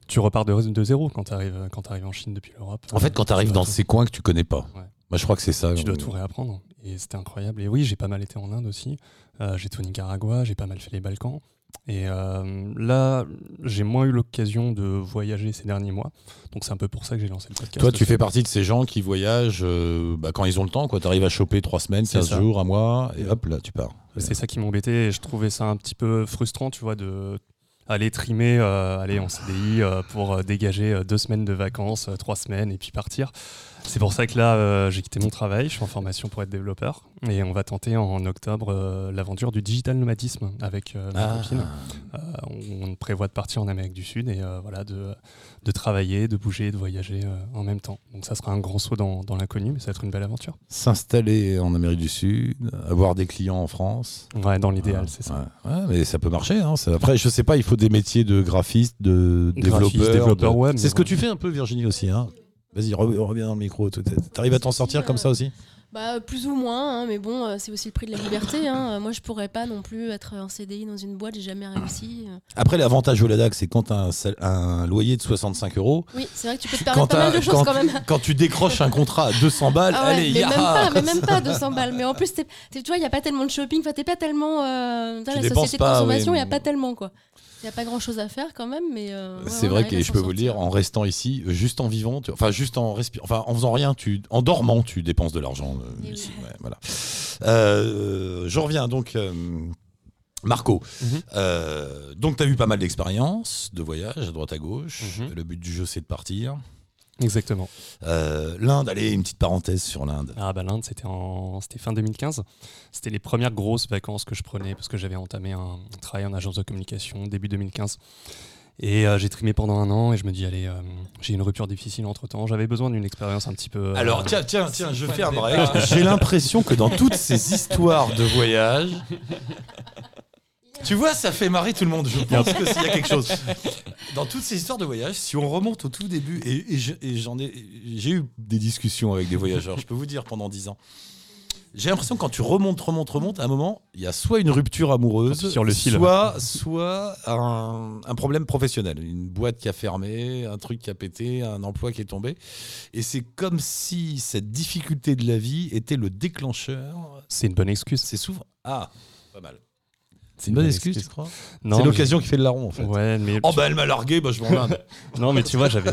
Tu repars de, de zéro quand tu arrives, quand arrives en Chine depuis l'Europe. En fait, quand tu arrives dans tout- ces coins que tu connais pas, Ouais. moi je crois que c'est ça. Tu dois Euh, tout réapprendre. Et c'était incroyable. Et oui, j'ai pas mal été en Inde aussi. Euh, j'ai été au Nicaragua, j'ai pas mal fait les Balkans. Et euh, là, j'ai moins eu l'occasion de voyager ces derniers mois. Donc c'est un peu pour ça que j'ai lancé le podcast. Toi, tu fais partie de ces gens qui voyagent euh, bah, quand ils ont le temps. Tu arrives à choper trois semaines, C'est 15 ça. jours, un mois, et hop, là, tu pars. C'est ça qui m'embêtait et je trouvais ça un petit peu frustrant, tu vois, de aller trimer, euh, aller en CDI euh, pour euh, dégager deux semaines de vacances, trois semaines et puis partir. C'est pour ça que là, j'ai quitté mon travail, je suis en formation pour être développeur et on va tenter en octobre l'aventure du digital nomadisme avec ma Ah. copine. On, prévoit de partir en Amérique du Sud et voilà, de, de travailler, de bouger, de voyager euh, en même temps. Donc ça sera un grand saut dans, dans l'inconnu, mais ça va être une belle aventure. S'installer en Amérique du Sud, avoir des clients en France. Ouais, dans l'idéal, Ouais, c'est ça. Ouais, Ouais, mais ça peut marcher. hein. Ça- Après, je sais pas, il faut des métiers de graphiste, de Graphiste, développeur. développeur de- web, C'est ce que tu fais un peu, Virginie, aussi. Hein Vas-y, re- reviens dans le micro. Tu arrives à t'en sortir comme ça aussi? Bah, plus ou moins, hein, mais bon, euh, c'est aussi le prix de la liberté. hein. Euh, Moi, je pourrais pas non plus être en CDI dans une boîte, j'ai jamais réussi. euh. Après, l'avantage au Ladac, c'est quand tu as un, un loyer de 65 euros. Oui, c'est vrai que tu peux te Quand, permettre pas mal de choses quand quand même. tu, quand tu décroches un contrat à 200 balles, Ah ouais, allez, mais ya même pas, mais même pas 200 balles. Mais en plus, tu vois, il n'y a pas tellement de shopping. Enfin, t'es pas tellement. Euh, dans Tu la société de consommation, il oui. n'y a pas tellement, quoi. Il n'y a pas grand chose à faire quand même, mais. euh, ouais, C'est vrai que je peux vous le dire, en restant ici, juste en vivant, tu- enfin juste en respirant, enfin en faisant rien, tu, en dormant, tu dépenses de l'argent. euh, Eh oui. ici, ouais, voilà. Euh, je reviens donc. euh, Marco, Mhm. euh, donc tu as eu pas mal d'expériences de voyage à droite à gauche. Mhm. Le but du jeu, c'est de partir. Exactement. Euh, L'Inde, allez, une petite parenthèse sur l'Inde. Ah bah l'Inde, c'était en fin 2015. C'était les premières grosses vacances que je prenais parce que j'avais entamé un travail en agence de communication début 2015. Et euh, j'ai trimé pendant un an et je me dis allez, euh, j'ai une rupture difficile entre temps. J'avais besoin d'une expérience un petit peu. euh, Alors tiens, tiens, tiens, je départ. J'ai l'impression que dans toutes ces histoires de voyage, tu vois, ça fait marrer tout le monde. Je pense que s'il y a quelque chose. Dans toutes ces histoires de voyage, si on remonte au tout début, et, et je- et j'en ai, j'ai eu des discussions avec des voyageurs. Je peux vous dire pendant dix ans. J'ai l'impression que quand tu remontes, remontes, remontes, à un moment, il y a soit une rupture amoureuse, Sur le fil. soit, soit un, un problème professionnel, une boîte qui a fermé, un truc qui a pété, un emploi qui est tombé. Et c'est comme si cette difficulté de la vie était le déclencheur. C'est une bonne excuse. C'est souvent. Ah, pas mal. C'est une bonne excuse, tu crois Non, C'est l'occasion qui fait le larron, en fait. Ouais, mais Oh, bah elle m'a largué, bah je m'en non, mais tu vois, j'avais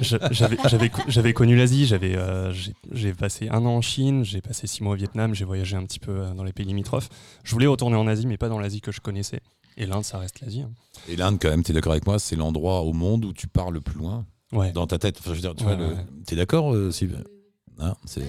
j'avais j'avais co- j'avais connu l'Asie. J'avais euh, j'ai- j'ai passé un an en Chine, j'ai passé six mois au Vietnam, j'ai voyagé un petit peu euh, dans les pays limitrophes. Je voulais retourner en Asie, mais pas dans l'Asie que je connaissais. Et l'Inde, ça reste l'Asie. hein. Et l'Inde, quand même, t'es d'accord avec moi, c'est l'endroit au monde où tu pars le plus loin Ouais. dans ta tête. Enfin, je veux dire, tu Ouais, vois, le- ouais. T'es d'accord, euh, Sylvain Hein, ouais,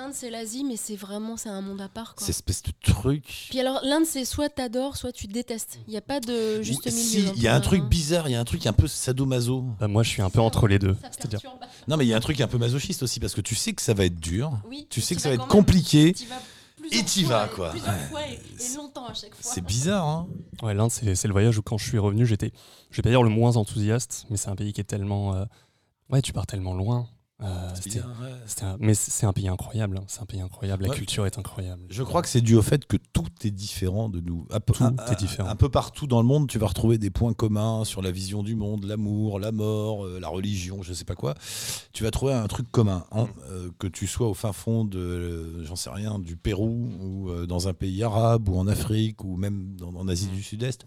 L'Inde, c'est l'Asie, mais c'est vraiment c'est un monde à part. Quoi. cette espèce de truc. Puis alors, l'Inde, c'est soit t'adores, soit tu détestes. Il n'y a pas de juste Ou- milieu. si, dans il y a un truc hein. bizarre, il y a un truc un peu sadomaso. Bah, moi, je suis un peu entre les deux. Ça C'est-à-dire. Non, mais il y a un truc un peu masochiste aussi parce que tu sais que ça va être dur, Oui, tu sais que ça va être compliqué. Et t'y vas, et quoi. Plusieurs Ouais. fois et, et longtemps à chaque fois. C'est bizarre, hein ouais, l'Inde, c'est c'est le voyage où quand je suis revenu, j'étais, je vais pas dire le moins enthousiaste, mais c'est un pays qui est tellement, euh, ouais, tu pars tellement loin. Euh, c'était- un- mais c'est un pays incroyable. hein. C'est un pays incroyable. La Ouais. culture est incroyable. Je crois que c'est dû au fait que tout est différent de nous. Tout est différent. Un peu partout dans le monde, tu vas retrouver des points communs sur la vision du monde, l'amour, la mort, euh, la religion, je sais pas quoi. Tu vas trouver un truc commun. hein, euh, que tu sois au fin fond de, euh, j'en sais rien, du Pérou ou euh, dans un pays arabe ou en Afrique ou même dans- en Asie du Sud-Est,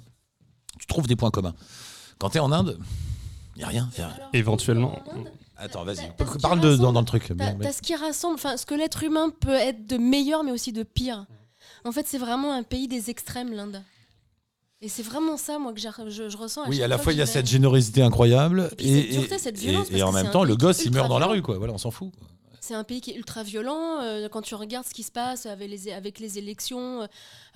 tu trouves des points communs. Quand tu es en Inde, il n'y a rien. y a rien. Alors, Éventuellement. Attends, vas-y. Parle de, dans, dans le truc. T'as ce qui rassemble, enfin, ce que l'être humain peut être de meilleur, mais aussi de pire. En fait, c'est vraiment un pays des extrêmes, l'Inde. Et c'est vraiment ça, moi, que je, je ressens. À Oui, à la fois il y a cette générosité incroyable Et puis cette dureté, cette violence, et parce en même temps, le gosse, il meurt dans la rue, quoi. Voilà, on s'en fout. C'est un pays qui est ultra violent. euh, quand tu regardes ce qui se passe avec les, avec les élections,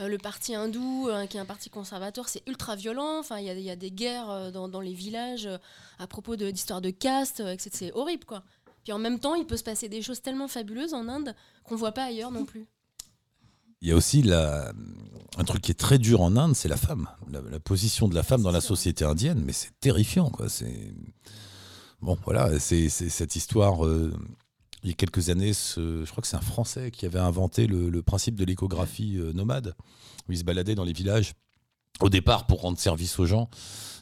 euh, le parti hindou, euh, qui est un parti conservateur, c'est ultra violent. Enfin, il y a, il y a des guerres dans, dans les villages à propos de- d'histoires de, caste, euh, etc. C'est horrible, quoi. Puis en même temps, il peut se passer des choses tellement fabuleuses en Inde qu'on voit pas ailleurs non plus. Il y a aussi la... un truc qui est très dur en Inde, c'est la femme. La, la position de la femme dans la société indienne, mais c'est terrifiant. Quoi. C'est... Bon, voilà, c'est, c'est cette histoire. euh, il y a quelques années, je crois que c'est un Français qui avait inventé le, le principe de l'échographie euh, nomade, où il se baladait dans les villages, au départ pour rendre service aux gens,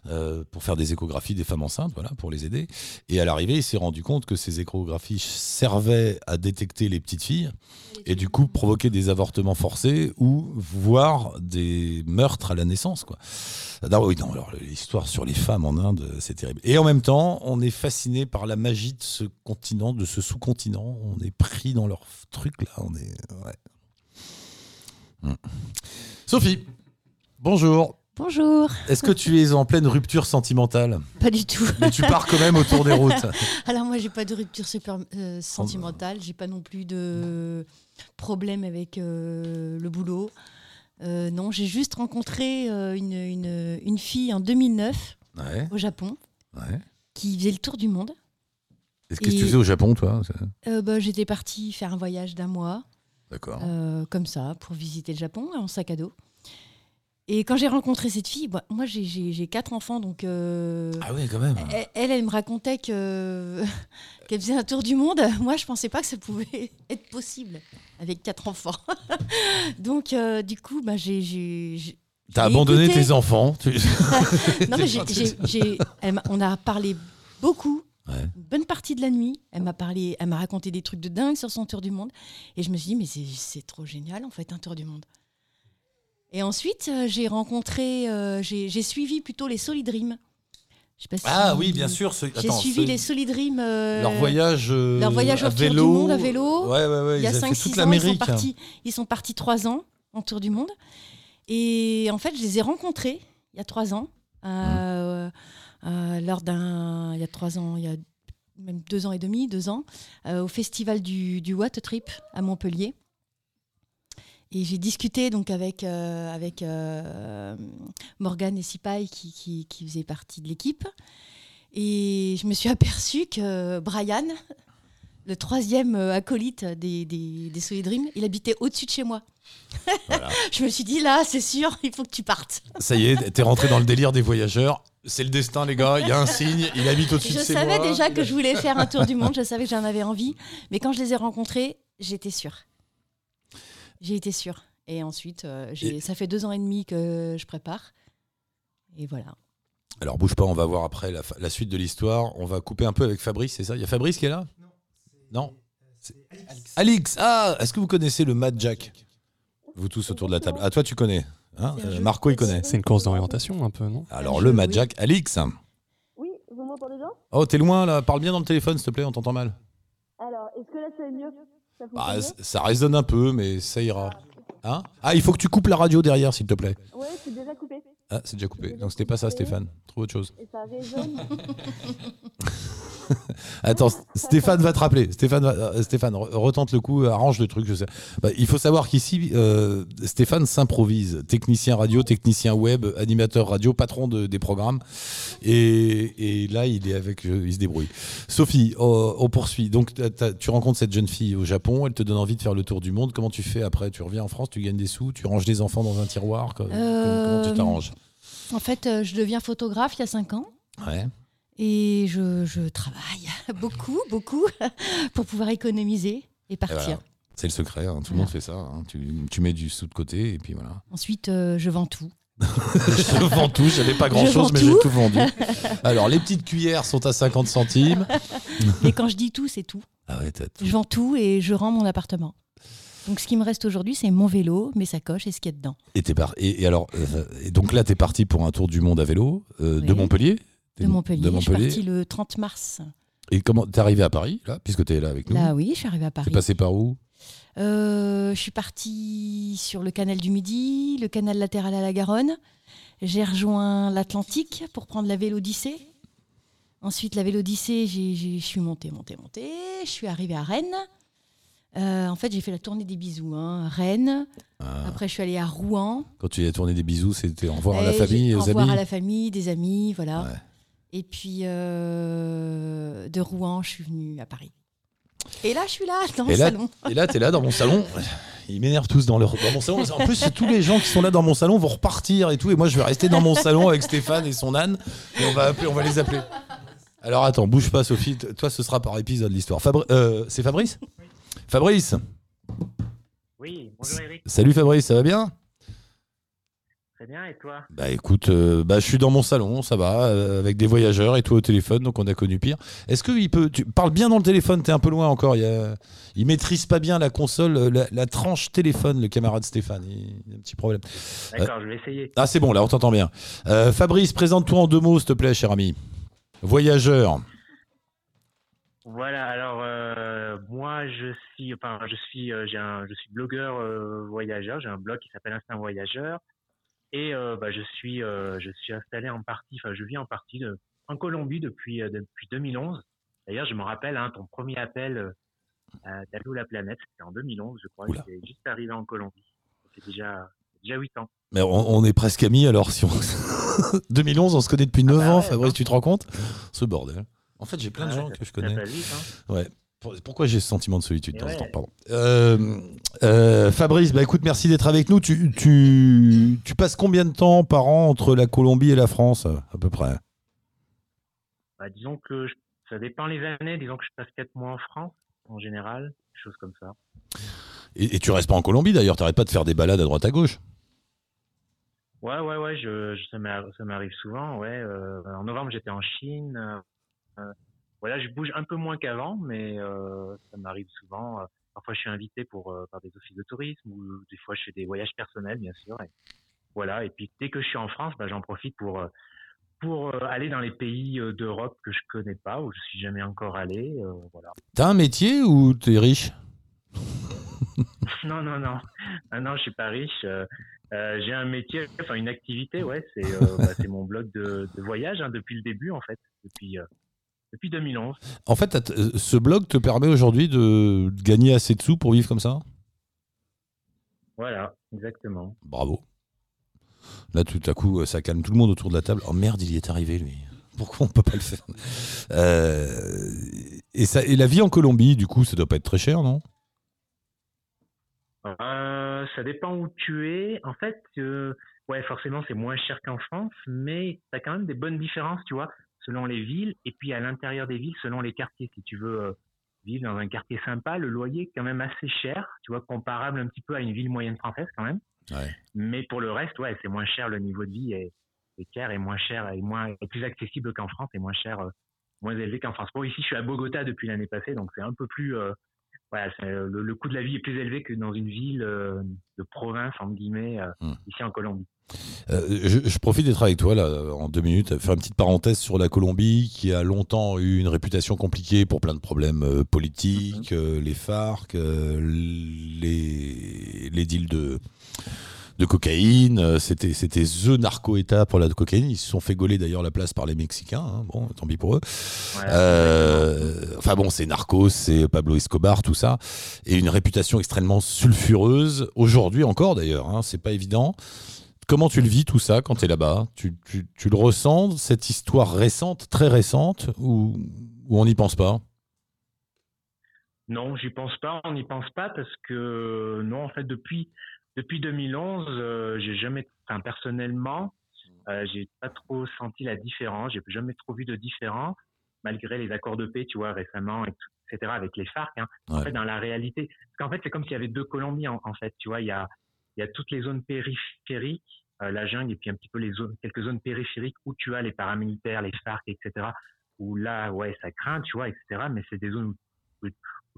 euh, pour faire des échographies des femmes enceintes, voilà, pour les aider. Et à l'arrivée, il s'est rendu compte que ces échographies servaient à détecter les petites filles et du coup provoquer des avortements forcés ou voire des meurtres à la naissance quoi. Non, oui, non, alors l'histoire sur les femmes en Inde, c'est terrible. Et en même temps, on est fasciné par la magie de ce continent, de ce sous-continent. On est pris dans leur truc là. On est. ouais. Hmm. Sophie, bonjour. Bonjour. Est-ce que tu es en pleine rupture sentimentale Pas du tout. Mais tu pars quand même autour des routes. Alors moi, j'ai pas de rupture super euh, sentimentale. J'ai pas non plus de problème avec euh, le boulot. Euh, non, j'ai juste rencontré euh, une, une- une fille en 2009 Ouais, au Japon ouais. qui faisait le tour du monde. Est-ce que tu faisais au Japon, toi bah, J'étais partie faire un voyage d'un mois, D'accord. comme ça, pour visiter le Japon en sac à dos. Et quand j'ai rencontré cette fille, bah, moi j'ai- quatre enfants, donc euh, Ah oui, quand même. Elle, elle, elle me racontait que qu'elle faisait un tour du monde. Moi, je pensais pas que ça pouvait être possible avec quatre enfants. Donc, euh, du coup, bah, j'ai, T'as abandonné écouté. tes enfants. tu- non, mais elle m'a- on a parlé beaucoup, Ouais. une bonne partie de la nuit. Elle m'a parlé, elle m'a raconté des trucs de dingue sur son tour du monde, et je me suis dit, mais c'est trop génial, en fait, un tour du monde. Et ensuite, euh, j'ai rencontré, euh, j'ai, suivi plutôt les Solid Dream. Je sais pas si- Ah oui, bien sûr. ce- J'ai suivi ce- les Solid Dream. euh, Leur voyage, euh, leur voyage à autour du vélo. monde à vélo. Ouais, ouais, ouais. Il y a ils avaient fait 5-6 toute ans, ils sont, hein. partis, ils sont partis 3 ans en tour du monde. Et en fait, je les ai rencontrés il y a 3 ans, euh, lors d'un. Il y a 3 ans, il y a même 2 ans et demi, 2 ans, au festival du, du What Trip à Montpellier. Et j'ai discuté donc avec, euh, avec euh, Morgane et Sipaï qui, qui, qui faisaient partie de l'équipe. Et je me suis aperçue que Brian, le troisième euh, acolyte des, des, des Solid Dream, il habitait au-dessus de chez moi. Voilà. Je me suis dit, là, c'est sûr, il faut que tu partes. Ça y est, t'es rentré dans le délire des voyageurs. C'est le destin, les gars. Il y a un signe. Il habite au-dessus Je de chez savais moi. déjà Il que a- je voulais faire un tour du monde, je savais que j'en avais envie. Mais quand je les ai rencontrés, j'étais sûre. J'ai été sûre. Et ensuite, euh, j'ai- Et- ça fait deux ans et demi que je prépare. Et voilà. Alors bouge pas, on va voir après la, fa- la suite de l'histoire. On va couper un peu avec Fabrice, c'est ça? Il y a Fabrice qui est là? Non. C'est- Alix. Ah, est-ce que vous connaissez le Mad Jack? Vous tous autour de la table. Ah, toi, tu connais hein? C'est un Euh, jeu Marco, il connaît. C'est une course d'orientation un peu, non? Alors, le Mad. Jack. Alix. Oui, vous m'entendez bien? Oh, t'es loin là. Parle bien dans le téléphone, s'il te plaît, on t'entend mal. Alors, est-ce que là c'est mieux? Ça Bah, ça résonne un peu, mais ça ira. Hein? Ah, il faut que tu coupes la radio derrière, s'il te plaît. Ouais, c'est déjà coupé. Ah, c'est déjà coupé. Donc, c'était pas ça, Stéphane. Trouve autre chose. Et ça résonne. Attends, Stéphane va te rappeler. Stéphane, va- euh, Stéphane, re- retente le coup, arrange le truc. Je sais. Bah, il faut savoir qu'ici, euh, Stéphane s'improvise. Technicien radio, technicien web, animateur radio, patron de- des programmes. Et, et là, il est avec, euh, il se débrouille. Sophie, oh, on poursuit. Donc, tu rencontres cette jeune fille au Japon. Elle te donne envie de faire le tour du monde. Comment tu fais après? Tu reviens en France, tu gagnes des sous, tu ranges les enfants dans un tiroir? co- Comment, Euh, comment tu t'arranges? En fait, je deviens photographe il y a cinq ans. Ouais. Et je, je travaille beaucoup, beaucoup pour pouvoir économiser et partir. voilà. C'est le secret. hein. Tout le Voilà. monde fait ça. hein. Tu, tu mets du sous de côté et puis voilà. Ensuite, euh, je vends tout. je vends tout, j'avais pas grand Je chose, mais j'ai tout vendu. Alors, les petites cuillères sont à 50 centimes. Et quand je dis tout, c'est tout. Ah ouais, tout. Je vends tout et je rends mon appartement. Donc, ce qui me reste aujourd'hui, c'est mon vélo, mes sacoches et ce qu'il y a dedans. Et, par- et, et alors, euh, et donc là, t'es parti pour un tour du monde à vélo euh, de. Montpellier De Montpellier. De Je suis Montpellier. partie le 30 mars. Et comment t'es arrivé à Paris, là, puisque t'es là avec nous Là, oui, je suis arrivée à T'es Paris. passé par où Euh, je suis partie sur le canal du Midi, le canal latéral à la Garonne. J'ai rejoint l'Atlantique pour prendre la Vélodyssée. Ensuite, la Vélodyssée, je suis montée, montée, montée. Je suis arrivée à Rennes. Euh, en fait, j'ai fait la tournée des bisous. Hein. Rennes. Ah, Après, je suis allée à Rouen. Quand tu as tourné des bisous, c'était au revoir à la famille j'ai- et Au aux revoir amis à la famille, des amis, voilà. Ouais. Et puis, euh, de Rouen, je suis venue à Paris. Et là, je suis là, dans Et le là, salon. et là, t'es là dans mon salon. Ils m'énervent tous dans, leur, dans mon salon. En plus, tous les gens qui sont là dans mon salon vont repartir et tout. Et moi, je vais rester dans mon salon avec Stéphane et son âne. Et on va, appeler, on va les appeler. Alors attends, bouge pas, Sophie. Toi, ce sera par épisode l'histoire. Fabri- euh, c'est Fabrice? Fabrice? Oui, bonjour Eric. Salut Fabrice, ça va bien? Très bien, et toi? Bah écoute, euh, bah, je suis dans mon salon, ça va, euh, avec des voyageurs et toi au téléphone, donc on a connu pire. Est-ce que il peut, tu parles bien dans le téléphone, t'es un peu loin encore. Il, y a- il maîtrise pas bien la console, euh, la, la tranche téléphone, le camarade Stéphane. Il, il a un petit problème. D'accord, je vais essayer. Ah c'est bon, là on t'entend bien. Euh, Fabrice, présente-toi en deux mots, s'il te plaît, cher ami. Voyageur. Voilà, alors euh, moi je suis, enfin je suis, euh, j'ai un, je suis blogueur euh, voyageur. J'ai un blog qui s'appelle Instinct Voyageur, et euh, bah, je suis, euh, je suis installé en partie, enfin je vis en partie de, en Colombie depuis euh, depuis 2011. D'ailleurs, je me rappelle hein, ton premier appel à d'Allo la planète, c'était en 2011, je crois. J'étais juste arrivé en Colombie. C'est déjà déjà huit ans. Mais on, on est presque amis alors. Si on... 2011, on se connaît depuis 9 bah ans, ouais, Fabrice, tu te rends compte? Ce bordel. En fait, j'ai plein de gens ça- que je connais. vite, hein. Ouais. Pour- Pourquoi j'ai ce sentiment de solitude en ouais. temps Pardon. Euh, euh, Fabrice, bah écoute, merci d'être avec nous. Tu, tu, tu passes combien de temps par an entre la Colombie et la France, à peu près? Bah, disons que je- ça dépend les années. Disons que je passe quatre mois en France, en général, des choses comme ça. et, et tu restes pas en Colombie d'ailleurs, t'arrêtes pas de faire des balades à droite à gauche. Ouais, ouais, ouais, je, je- ça m'arrive ça m'arrive souvent, ouais. euh, en novembre, j'étais en Chine. Euh, euh, voilà, je bouge un peu moins qu'avant, mais euh, ça m'arrive souvent. euh, parfois, je suis invité pour euh, par des offices de tourisme ou des fois, je fais des voyages personnels, bien sûr. Et voilà. Et puis, dès que je suis en France, bah, j'en profite pour euh, pour euh, aller dans les pays euh, d'Europe que je connais pas, où je suis jamais encore allé. euh, voilà. T'as un métier ou t'es riche? Non, non, non. Ah non, je suis pas riche. euh, euh, j'ai un métier, enfin une activité, ouais. C'est euh, bah, mon blog de, de voyage hein, depuis le début, en fait, depuis euh, depuis 2011. En fait, euh, ce blog te permet aujourd'hui de gagner assez de sous pour vivre comme ça? Voilà, exactement. Bravo. Là, tout à coup, euh, ça calme tout le monde autour de la table. Oh merde, il y est arrivé, lui. Pourquoi on peut pas le faire? Euh, et, ça, et la vie en Colombie, du coup, ça doit pas être très cher, non? Euh, ça dépend où tu es. En fait, euh, ouais, forcément, c'est moins cher qu'en France, mais tu as quand même des bonnes différences, tu vois, selon les villes et puis à l'intérieur des villes, selon les quartiers. Si tu veux euh, vivre dans un quartier sympa, le loyer est quand même assez cher, tu vois, comparable un petit peu à une ville moyenne française quand même. Ouais. Mais pour le reste, ouais, c'est moins cher. Le niveau de vie est, est cher et moins cher et moins est plus accessible qu'en France et moins cher, euh, moins élevé qu'en France. Bon, ici, je suis à Bogota depuis l'année passée, donc c'est un peu plus. euh, voilà, euh, le, le coût de la vie est plus élevé que dans une ville de province entre guillemets Hmm. ici en Colombie. Euh, je, je profite d'être avec toi là en deux minutes, faire une petite parenthèse sur la Colombie qui a longtemps eu une réputation compliquée pour plein de problèmes euh, politiques, euh, les FARC, les, les deals de, de cocaïne. C'était c'était the narco-état pour la cocaïne. Ils se sont fait gauler d'ailleurs la place par les Mexicains. hein. Bon, tant pis pour eux. Ouais, Euh, enfin bon, c'est Narcos, c'est Pablo Escobar, tout ça, et une réputation extrêmement sulfureuse aujourd'hui encore d'ailleurs. Hein, c'est pas évident. Comment tu le vis tout ça quand tu es là-bas? Tu, tu- tu le ressens cette histoire récente, très récente, ou, ou on n'y pense pas? Non, j'y pense pas. On n'y pense pas parce que non, en fait, depuis depuis 2011, euh, j'ai jamais, enfin personnellement, euh, j'ai pas trop senti la différence. J'ai jamais trop vu de différence malgré les accords de paix, tu vois, récemment, etc. Avec les FARC. Hein. En fait, dans la réalité, parce qu'en fait, c'est comme s'il y avait deux Colombies. En, en fait, tu vois, il y a il y a toutes les zones périphériques, euh, la jungle, et puis un petit peu les zones, quelques zones périphériques où tu as les paramilitaires, les FARC, etc. Où là, ouais, ça craint, tu vois, etc. Mais c'est des zones où, où,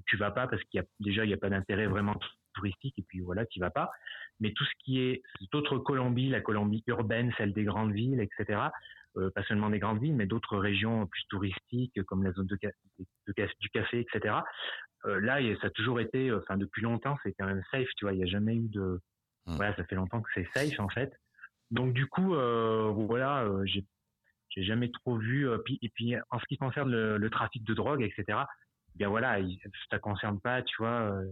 tu vas pas parce qu'il y a déjà il y a pas d'intérêt vraiment touristique et puis voilà, tu vas pas. Mais tout ce qui est autre Colombie, la Colombie urbaine, celle des grandes villes, etc. Euh, pas seulement des grandes villes, mais d'autres régions plus touristiques comme la zone de, du café, etc. Euh, là, ça a toujours été, enfin depuis longtemps, c'est quand même safe, tu vois. Il n'y a jamais eu de, Hmm. voilà, ça fait longtemps que c'est safe en fait. Donc du coup, euh, voilà, euh, j'ai j'ai jamais trop vu. euh, puis, et puis en ce qui concerne le, le trafic de drogue, etc. eh Bien voilà, il- ça concerne pas, tu vois. euh,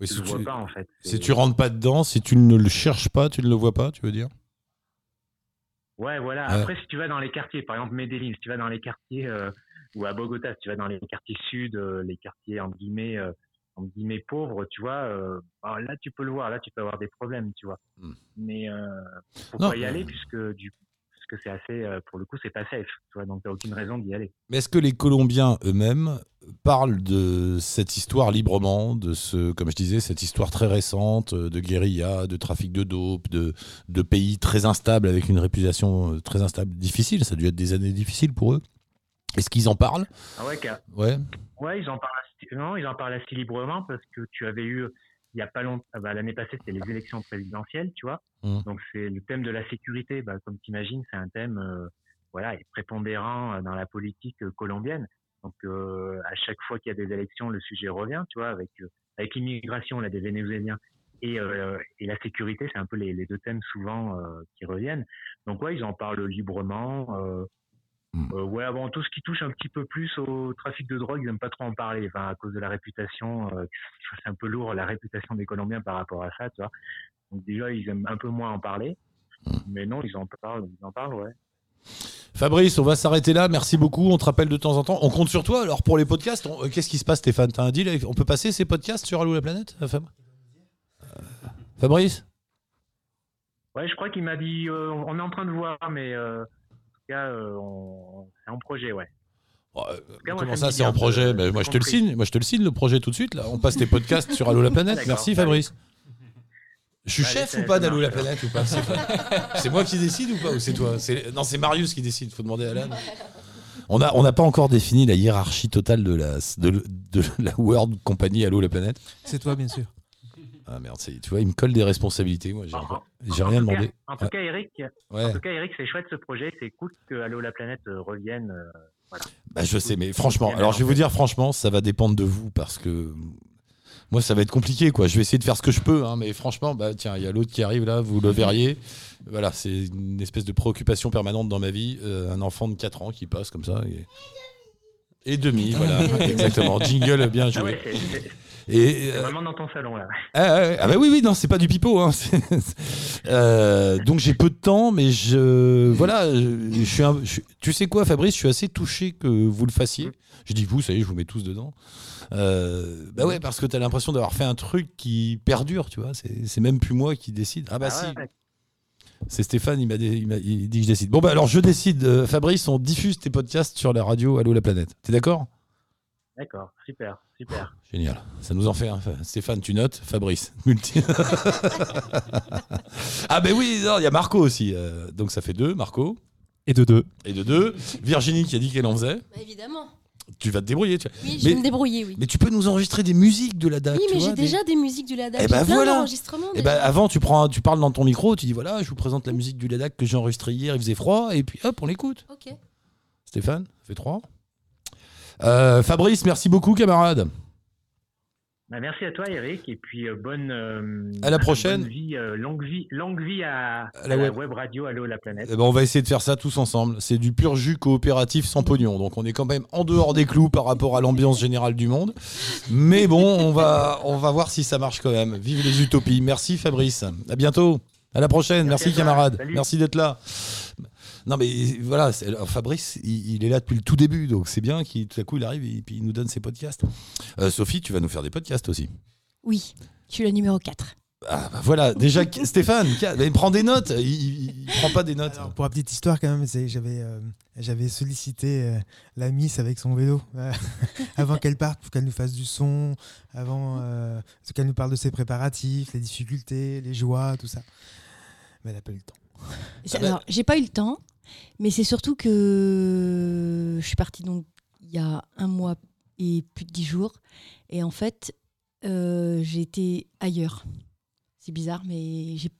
Oui, si le tu- vois pas en fait. Si tu rentres pas dedans, si tu ne le cherches pas, tu ne le vois pas, tu veux dire? Ouais, voilà. Ouais. Après, si tu vas dans les quartiers, par exemple Medellin, si tu vas dans les quartiers ou à Bogota, si tu vas dans les quartiers sud, les quartiers entre guillemets, entre guillemets pauvres, tu vois, euh, bah, là tu peux le voir, là tu peux avoir des problèmes, tu vois. Hmm. Mais euh, pourquoi Non, y aller puisque du parce que c'est assez, euh, pour le coup, c'est pas safe, tu vois, donc t'as aucune raison d'y aller. Mais est-ce que les Colombiens eux-mêmes parlent de cette histoire librement, de ce, comme je disais, cette histoire très récente euh, de guérilla, de trafic de dope, de, de pays très instables avec une réputation très instable, difficile Ça a dû être des années difficiles pour eux? Est-ce qu'ils en parlent Ah ouais, car- Ouais. Ouais, ils en parlent assez, non, ils en parlent assez librement parce que tu avais eu il y a pas longtemps, ah bah, l'année passée c'était les élections présidentielles, tu vois. Mm. Donc c'est le thème de la sécurité, bah, comme tu imagines, c'est un thème euh, voilà, prépondérant euh, dans la politique euh, colombienne. Donc euh, à chaque fois qu'il y a des élections, le sujet revient, tu vois, avec euh, avec l'immigration là des Vénézuéliens et et la sécurité, c'est un peu les, les deux thèmes souvent qui reviennent. Donc ouais, ils en parlent librement. Euh, ouais, avant tout ce qui touche un petit peu plus au trafic de drogue, ils n'aiment pas trop en parler. Enfin, à cause de la réputation, euh, c'est un peu lourd la réputation des Colombiens par rapport à ça, tu vois. Donc déjà, ils aiment un peu moins en parler. Mais non, ils en parlent, ils en parlent, ouais. Fabrice, on va s'arrêter là. Merci beaucoup. On te rappelle de temps en temps. On compte sur toi. Alors pour les podcasts, on- euh, qu'est-ce qui se passe, Stéphane? T'as un deal On peut passer ces podcasts sur Allô la planète, Fab? Euh, Fabrice? Ouais, je crois qu'il m'a dit, euh, on est en train de voir, mais euh, cas, euh, on- c'est en projet, ouais. Cas, moi, Comment me ça, c'est en projet? Euh, Mais Moi, je te le signe. Moi, je te le signe le projet tout de suite. Là, on passe tes podcasts sur Allô la planète. Merci. Fabrice. Je suis Allez, chef ou pas ça d'Allô la planète ou pas? C'est c'est moi qui décide ou pas Ou c'est toi? C'est- Non, c'est Marius qui décide. Faut demander à Alan. On n'a on n'a pas encore défini la hiérarchie totale de la, de, de la World Company Allô la planète. C'est toi, bien sûr. Ah merde, tu vois, il me colle des responsabilités. Moi, j'ai rien cas- demandé. En tout Ouais. cas, Eric, Ouais. en tout cas, Eric, c'est chouette ce projet. C'est cool que Allo la planète euh, revienne. euh, voilà. Bah, je sais, mais franchement, alors je vais vous dire, franchement, ça va dépendre de vous parce que moi, ça va être compliqué, quoi. Je vais essayer de faire ce que je peux, hein, mais franchement, bah tiens, il y a l'autre qui arrive là, vous le verriez. Voilà, c'est une espèce de préoccupation permanente dans ma vie. Euh, un enfant de 4 ans qui passe comme ça. Et, et demi, voilà, exactement. Jingle bien Ah joué. ouais, c'est Et, euh, vraiment dans ton salon là. ah. Ah bah oui, oui, non, c'est pas du pipeau. Hein. Euh, donc j'ai peu de temps, mais je voilà, je, je suis, un- je- tu sais quoi, Fabrice, je suis assez touché que vous le fassiez. Je dis vous, ça y est, je vous mets tous dedans. Euh, bah ouais, parce que tu as l'impression d'avoir fait un truc qui perdure, tu vois. C'est c'est même plus moi qui décide. Ah bah Ah si, ouais, c'est Stéphane, il m'a il dit que je décide. Bon bah alors je décide. Euh, Fabrice, on diffuse tes podcasts sur la radio Allô la planète. T'es d'accord? D'accord, super, super. Génial. Ça nous en fait un. Stéphane, tu notes. Fabrice, multi. ah, ben oui, non, il y a Marco aussi. euh, donc ça fait deux, Marco. Et de deux. Et de deux. Virginie qui a dit qu'elle en faisait. Bah, évidemment. Tu vas te débrouiller. tu- Oui, je mais, vais me débrouiller, oui. mais tu peux nous enregistrer des musiques de la DAC. oui, mais vois, j'ai des- déjà des musiques du Ladakh. J'ai ben plein voilà. d'enregistrements. Eh déjà. ben, avant, tu, prends, tu parles dans ton micro, tu dis voilà, je vous présente la musique du Ladac que j'ai enregistrée hier, il faisait froid, et puis hop, on l'écoute. Ok. Stéphane, fait trois. Euh, Fabrice, merci beaucoup, camarade. Bah, merci à toi, Eric, et puis euh, bonne. euh, À la prochaine. bonne vie, euh, longue vie, longue vie à, À la à web. web radio Allo la planète. Eh ben, on va essayer de faire ça tous ensemble. C'est du pur jus coopératif sans pognon. Donc on est quand même en dehors des clous par rapport à l'ambiance générale du monde. Mais bon, on va, on va voir si ça marche quand même. Vive les utopies. Merci Fabrice. À bientôt. À la prochaine. Merci, Merci à toi. camarade. Salut. Merci d'être là. Non mais voilà, Fabrice, il, il est là depuis le tout début, donc c'est bien qu'il tout à coup il arrive et puis il nous donne ses podcasts. Euh, Sophie, tu vas nous faire des podcasts aussi. Oui, je suis la numéro 4. Ah bah voilà, déjà Stéphane, il prend des notes, il, il- il prend pas des notes. Alors, pour la petite histoire, quand même, j'avais euh, j'avais sollicité euh, la Miss avec son vélo euh, avant qu'elle parte pour qu'elle nous fasse du son, avant euh, qu'elle nous parle de ses préparatifs, les difficultés, les joies, tout ça. Mais elle n'a pas eu le temps. Alors, j'ai pas eu le temps, mais c'est surtout que je suis partie donc il y a un mois et plus de dix jours, et en fait, euh, j'ai été ailleurs. C'est bizarre, mais j'ai.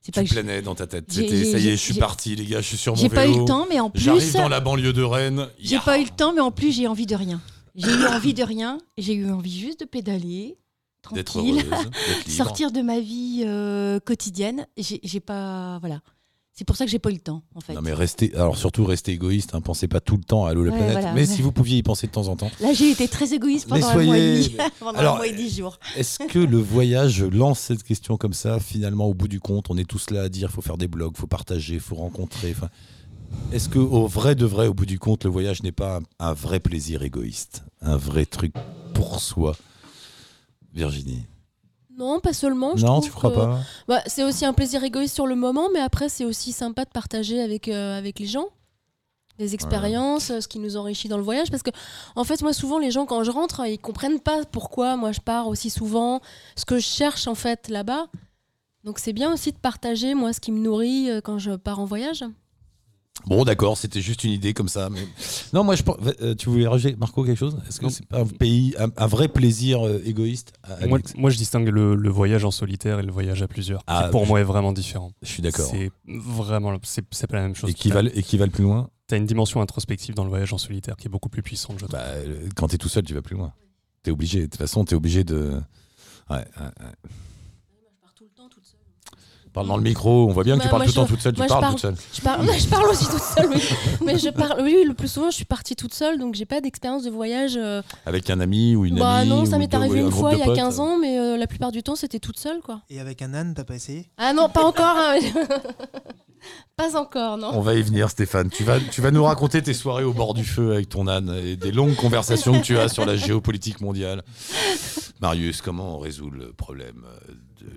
C'est pas Tu que j'ai- planais dans ta tête. j'ai- C'était, ça y j'ai- est, je suis j'ai- parti, les gars, je suis sur mon J'ai vélo. pas eu le temps, mais en plus, J'arrive dans la banlieue de Rennes. j'ai pas eu le temps, mais en plus, j'ai envie de rien. J'ai eu envie de rien. J'ai eu envie juste de pédaler, tranquille, heureuse, sortir de ma vie euh, quotidienne. J'ai j'ai pas, voilà. C'est pour ça que j'ai pas eu le temps, en fait. Non mais restez, alors surtout restez égoïste, hein, pensez pas tout le temps à Allo la Ouais, planète, voilà, mais ouais. si vous pouviez y penser de temps en temps. Là, j'ai été très égoïste pendant un mois et soyez- demi. pendant Alors, un mois et dix jours. Est-ce que le voyage lance cette question comme ça Finalement, au bout du compte, on est tous là à dire faut faire des blogs, faut partager, faut rencontrer. est-ce que au vrai de vrai, au bout du compte, le voyage n'est pas un vrai plaisir égoïste, un vrai truc pour soi, Virginie Non, pas seulement. je Non, tu crois que- pas Bah, c'est aussi un plaisir égoïste sur le moment, mais après, c'est aussi sympa de partager avec, euh, avec les gens les expériences, euh, ce qui nous enrichit dans le voyage. Parce que, en fait, moi, souvent, les gens, quand je rentre, ils comprennent pas pourquoi moi je pars aussi souvent, ce que je cherche en fait là-bas. Donc, c'est bien aussi de partager, moi, ce qui me nourrit euh, quand je pars en voyage. Bon, d'accord, c'était juste une idée comme ça. Mais... Non, moi, je pense- euh, tu voulais rajouter, Marco, quelque chose? Est-ce que c'est pas un pays, un, un vrai plaisir euh, égoïste à- Moi, je distingue le, le voyage en solitaire et le voyage à plusieurs. Ah, qui pour je- moi est vraiment différent. Je suis d'accord. C'est vraiment, c'est pas la même chose. Et qui va, et qui va le plus loin? T'as une dimension introspective dans le voyage en solitaire qui est beaucoup plus puissante, je trouve. bah, euh, Quand t'es tout seul, tu vas plus loin. T'es obligé. De toute façon, t'es obligé de. Ouais, ouais, ouais. Parle dans le micro, on voit bien que tu Bah, parles tout le temps toute seule, tu moi, je parles parle- toute seule. Je parle, je parle aussi toute seule, oui. Mais je parle, oui, le plus souvent, je suis partie toute seule, donc j'ai pas d'expérience de voyage. euh, Avec un ami ou une bah amie non, ça m'est arrivé un une fois il y a potes. 15 ans, mais euh, la plupart du temps, c'était toute seule, quoi. Et avec un âne, t'as pas essayé? Ah non, pas encore. hein. pas encore, non. On va y venir, Stéphane. Tu vas, tu vas nous raconter tes soirées au bord du feu avec ton âne et des longues conversations que tu as sur la géopolitique mondiale. Marius, comment on résout le problème euh, de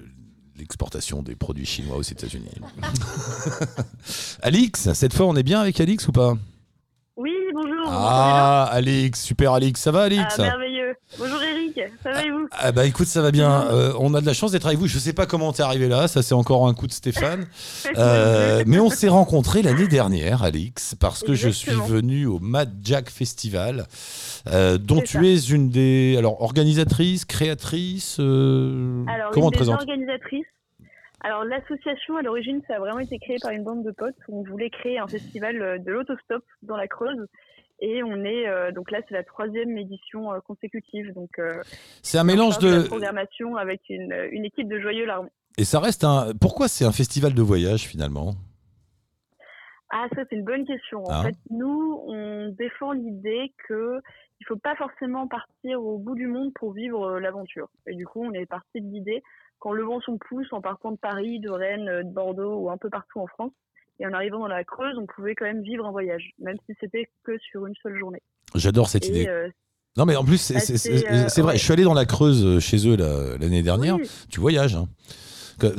l'exportation des produits chinois aux États-Unis Alix, cette fois, on est bien avec Alix ou pas? Oui, bonjour. Ah, Alix, super Alix. Ça va, Alix? Ah, merveilleux. Bonjour Eric, ça va et vous Ah bah écoute, ça va bien. Euh, on a de la chance d'être avec vous. Je sais pas comment t'es arrivé là, ça c'est encore un coup de Stéphane. Euh, mais on s'est rencontrés l'année dernière, Alix, parce que je suis venu au Mad Jack Festival, euh, dont tu ça. es une des alors organisatrices, créatrices. euh, Alors, comment on te présente? organisatrices. Alors, l'association, à l'origine, ça a vraiment été créé par une bande de potes. On voulait créer un festival de l'autostop dans la Creuse. Et on est, euh, donc là, c'est la troisième édition euh, consécutive. Donc, euh, C'est un mélange la de programmation avec une, une équipe de joyeux larmes. et ça reste un. Pourquoi c'est un festival de voyage finalement? Ah, ça, c'est une bonne question. En Ah. fait, nous, on défend l'idée que il faut pas forcément partir au bout du monde pour vivre l'aventure. Et du coup, on est parti de l'idée qu'en levant son pouce, en partant de Paris, de Rennes, de Bordeaux ou un peu partout en France, et en arrivant dans la Creuse, on pouvait quand même vivre un voyage, même si c'était que sur une seule journée. J'adore cette Et, idée. euh, Non mais en plus c'est euh, vrai. ouais. Je suis allé dans la Creuse euh, chez eux l'année dernière. Oui. Tu voyages. hein.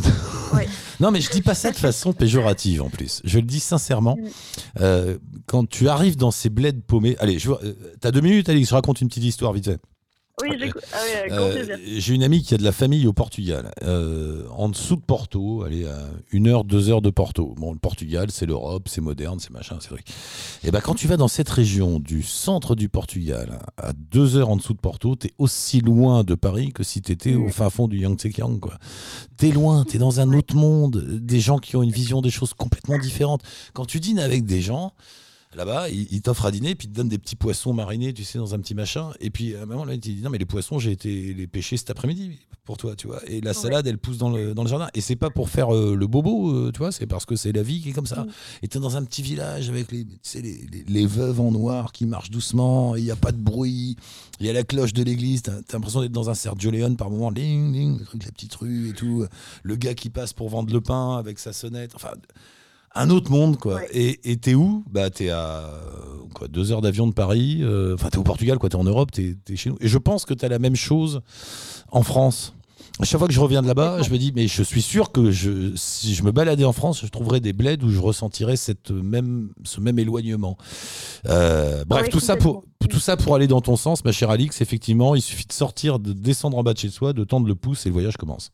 Non mais je dis pas ça de façon péjorative en plus. Je le dis sincèrement. Mm. Euh, quand tu arrives dans ces bleds paumés, allez, euh, t'as deux minutes, Alix. Je raconte une petite histoire vite fait. Oui, j'écoute. Ah oui, Euh. J'ai une amie qui a de la famille au Portugal, euh, en dessous de Porto, allez, à une heure, deux heures de Porto. Bon, le Portugal, c'est l'Europe, c'est moderne, c'est machin, c'est vrai. Et ben, quand tu vas dans cette région du centre du Portugal, à deux heures en dessous de Porto, t'es aussi loin de Paris que si t'étais au fin fond du Yangtze-Kiang, quoi. T'es loin, t'es dans un autre monde, des gens qui ont une vision des choses complètement différentes. Quand tu dînes avec des gens, Là-bas, ils t'offrent à dîner, puis ils te donnent des petits poissons marinés, tu sais, dans un petit machin. Et puis à un moment, là, il te dit Non, mais les poissons, j'ai été les pêcher cet après-midi pour toi, tu vois. Et la salade, elle pousse dans le, dans le jardin. Et c'est pas pour faire euh, le bobo, euh, tu vois, c'est parce que c'est la vie qui est comme ça. Et t'es dans un petit village avec les, tu sais, les, les- les veuves en noir qui marchent doucement, il n'y a pas de bruit, il y a la cloche de l'église, t'as t'as l'impression d'être dans un Sergio Leone par moment, ling, ling, le truc, la petite rue et tout. Le gars qui passe pour vendre le pain avec sa sonnette. Enfin un autre monde quoi. Et et t'es où? Bah t'es à quoi deux heures d'avion de Paris. euh, Enfin t'es au Portugal quoi. T'es en Europe. T'es es chez nous. Et je pense que t'as la même chose en France. À chaque fois que je reviens de là-bas, je me dis mais je suis sûr que je si je me baladais en France, je trouverais des bleds où je ressentirais cette même ce même éloignement. Euh, bref, Ouais, tout ça pour tout ça pour aller dans ton sens, ma chère Alix. Effectivement, il suffit de sortir, de descendre en bas de chez soi, de tendre le pouce et le voyage commence.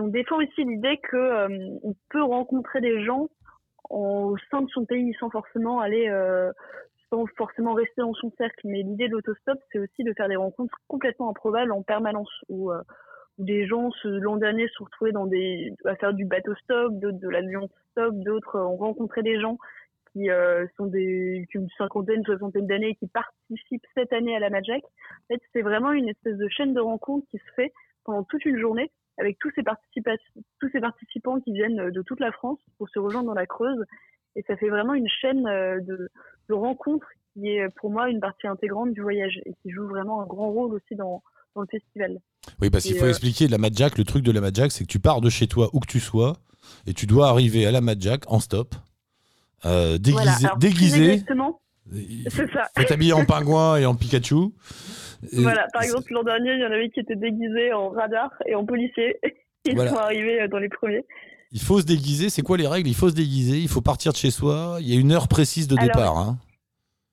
On défend aussi l'idée que euh, on peut rencontrer des gens en- au sein de son pays sans forcément aller, euh, forcément rester dans son cercle. Mais l'idée de l'autostop, c'est aussi de faire des rencontres complètement improbables en permanence, où, euh, des gens l'an dernier se retrouvaient dans des, à faire du bateau stop, d'autres de l'avion stop, d'autres ont rencontré des gens qui sont des ont une cinquantaine, soixantaine d'années et qui participent cette année à la Magic. En fait, c'est vraiment une espèce de chaîne de rencontres qui se fait pendant toute une journée avec tous ces, participa- tous ces participants qui viennent euh, de toute la France pour se rejoindre dans la Creuse. Et ça fait vraiment une chaîne euh, de, de rencontres qui est pour moi une partie intégrante du voyage et qui joue vraiment un grand rôle aussi dans, dans le festival. Oui, parce qu'il faut euh, expliquer la Madjack. Le truc de la Madjack, c'est que tu pars de chez toi où que tu sois et tu dois arriver à la Madjack en stop. euh, déguisé, Voilà, alors, déguisé. C'est ça. Faut être habillé en pingouin et en Pikachu. Et- Voilà, par exemple, l'an dernier, il y en avait qui étaient déguisés en radar et en policier. Ils Voilà. sont arrivés euh, dans les premiers. Il faut se déguiser. C'est quoi les règles? Il faut se déguiser. Il faut partir de chez soi. Il y a une heure précise de Alors, départ. hein.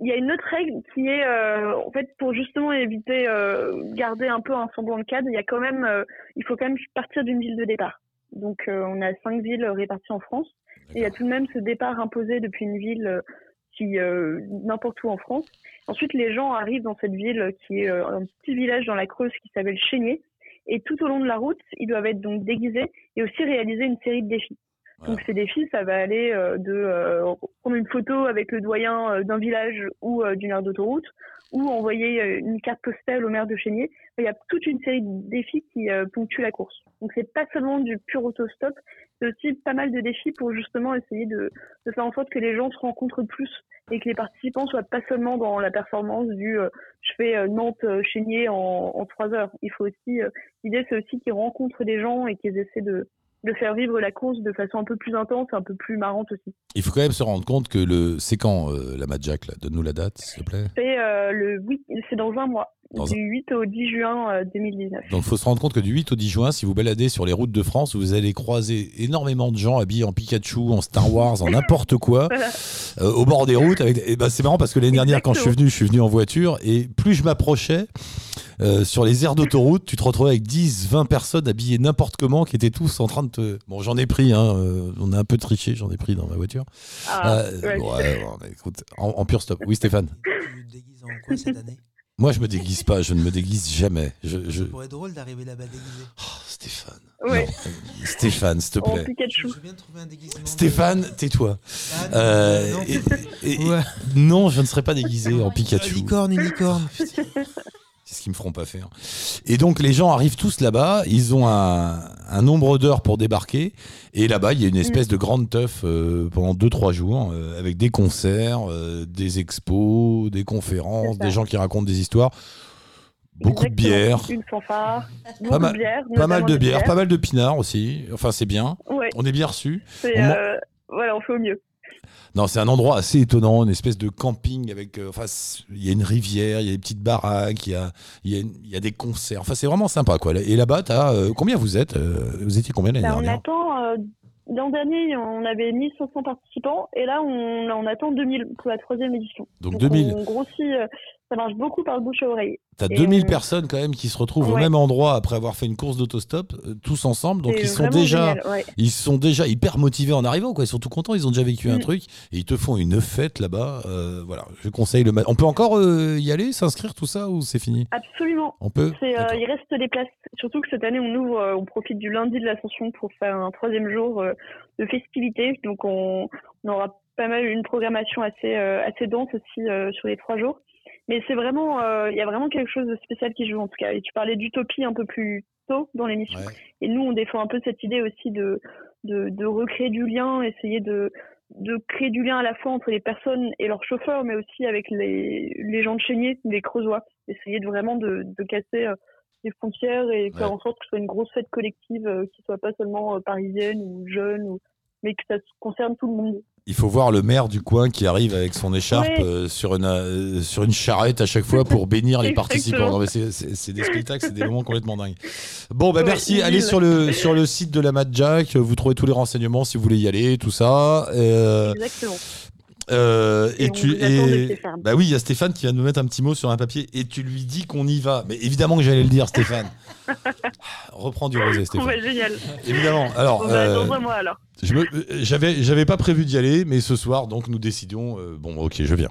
Il y a une autre règle qui est, euh, en fait, pour justement éviter, euh, garder un peu un semblant de cadre, il y a quand même, euh, il faut quand même partir d'une ville de départ. Donc, on a cinq villes réparties en France. Et il y a tout de même ce départ imposé depuis une ville qui, euh, n'importe où en France. Ensuite, les gens arrivent dans cette ville qui est euh, un petit village dans la Creuse qui s'appelle Chénier. Et tout au long de la route, ils doivent être donc déguisés et aussi réaliser une série de défis. Donc ces défis, ça va aller euh, de prendre une photo avec le doyen d'un village ou d'une aire d'autoroute, ou envoyer euh, une carte postale au maire de Chénier. Il y a toute une série de défis qui euh, ponctuent la course. Donc c'est pas seulement du pur autostop, c'est aussi pas mal de défis pour justement essayer de, de faire en sorte que les gens se rencontrent plus et que les participants soient pas seulement dans la performance du euh, je fais euh, Nantes Chénier en, en trois heures. Il faut aussi euh, l'idée c'est aussi qu'ils rencontrent des gens et qu'ils essaient de de faire vivre la course de façon un peu plus intense, un peu plus marrante aussi. Il faut quand même se rendre compte que le. C'est quand euh, la Mad Jack Donne-nous la date, s'il te plaît. C'est euh, le 8, c'est dans un mois, Dans du 8 au 10 juin euh, 2019. Donc, il faut se rendre compte que du 8 au 10 juin, si vous baladez sur les routes de France, vous allez croiser énormément de gens habillés en Pikachu, en Star Wars, en n'importe quoi, Voilà. euh, au bord des routes. Avec... Et ben, c'est marrant parce que l'année dernière, quand je suis venu, je suis venu en voiture et plus je m'approchais euh, sur les aires d'autoroute, tu te retrouvais avec 10, 20 personnes habillées n'importe comment qui étaient tous en train de te. Bon, j'en ai pris, hein, euh, on a un peu triché, j'en ai pris dans ma voiture. Ah, Euh, ouais. ouais, bon, écoute, en, en pur stop. Oui, Stéphane. Tu te déguises en quoi cette année? Moi, je me déguise pas, je ne me déguise jamais. Je, je... Ça pourrait être drôle d'arriver là-bas déguisé. Oh, Stéphane. Ouais. Non, Stéphane, s'il te En plaît. Pikachu. Je veux bien trouver un déguisement. de- Stéphane, tais-toi. Ah, non, Euh, non. et- et- Ouais. non, je ne serai pas déguisé en Pikachu. Licorne, une licorne. C'est ce qu'ils me feront pas faire. Et donc les gens arrivent tous là-bas, ils ont un, un nombre d'heures pour débarquer, et là-bas il y a une espèce de grande teuf euh, pendant 2-3 jours, euh, avec des concerts, euh, des expos, des conférences, des gens qui racontent des histoires, beaucoup de bière, Une fanfare, beaucoup pas mal, de bière. pas mal de bière, pas mal de pinards aussi, enfin c'est bien, Ouais, on est bien reçus. on voilà, on fait au mieux. Non, c'est un endroit assez étonnant, une espèce de camping avec. euh, enfin, il y a une rivière, il y a des petites baraques, il y a, y a, y des concerts. Enfin, c'est vraiment sympa, quoi. Et là-bas, euh, combien vous êtes Euh, Vous étiez combien l'année Bah, on dernière attend. euh, L'an dernier, on avait 1500 participants et là, on, on attend 2000 pour la troisième édition. Donc 2000. On grossit, ça marche beaucoup par le bouche à oreille. T'as et 2000 on- personnes quand même qui se retrouvent au même endroit après avoir fait une course d'autostop, euh, tous ensemble. Donc ils sont déjà, génial, ouais. ils sont déjà hyper motivés en arrivant, quoi. Ils sont tout contents. Ils ont déjà vécu un Mm. truc et ils te font une fête là-bas. Euh, voilà, je conseille le. On peut encore euh, y aller, s'inscrire, tout ça, ou c'est fini? Absolument. On peut? Euh, il reste des places. Surtout que cette année, on ouvre, euh, on profite du lundi de l'ascension pour faire un troisième jour euh, de festivités. Donc, on, on aura pas mal une programmation assez, euh, assez dense aussi euh, sur les trois jours. Mais c'est vraiment, euh, il y a vraiment quelque chose de spécial qui joue en tout cas. Et tu parlais d'utopie un peu plus tôt dans l'émission. Ouais. Et nous, on défend un peu cette idée aussi de, de, de recréer du lien, essayer de, de créer du lien à la fois entre les personnes et leurs chauffeurs, mais aussi avec les, les gens de Chénier, les Creusois. Essayer de vraiment de, de casser euh, les frontières et faire Ouais. en sorte que ce soit une grosse fête collective euh, qui soit pas seulement euh, parisienne ou jeune, ou, mais que ça concerne tout le monde. Il faut voir le maire du coin qui arrive avec son écharpe Ouais. euh, sur, une, euh, sur une charrette à chaque fois pour bénir les participants. C'est- des spectacles, c'est des moments complètement dingues. Bon, bah Ouais, merci. Allez ville. sur le, sur le site de la Mad Jack. Vous trouvez tous les renseignements si vous voulez y aller, tout ça. Euh, Exactement. Euh, Et tu et bah oui, il y a Stéphane qui va nous mettre un petit mot sur un papier et tu lui dis qu'on y va. Mais évidemment que j'allais le dire, Stéphane. Reprends du rosé, Stéphane. va génial. Évidemment. Alors, euh, euh, j'avais, j'avais pas prévu d'y aller, mais ce soir, donc, nous décidions. euh, bon, ok, je viens.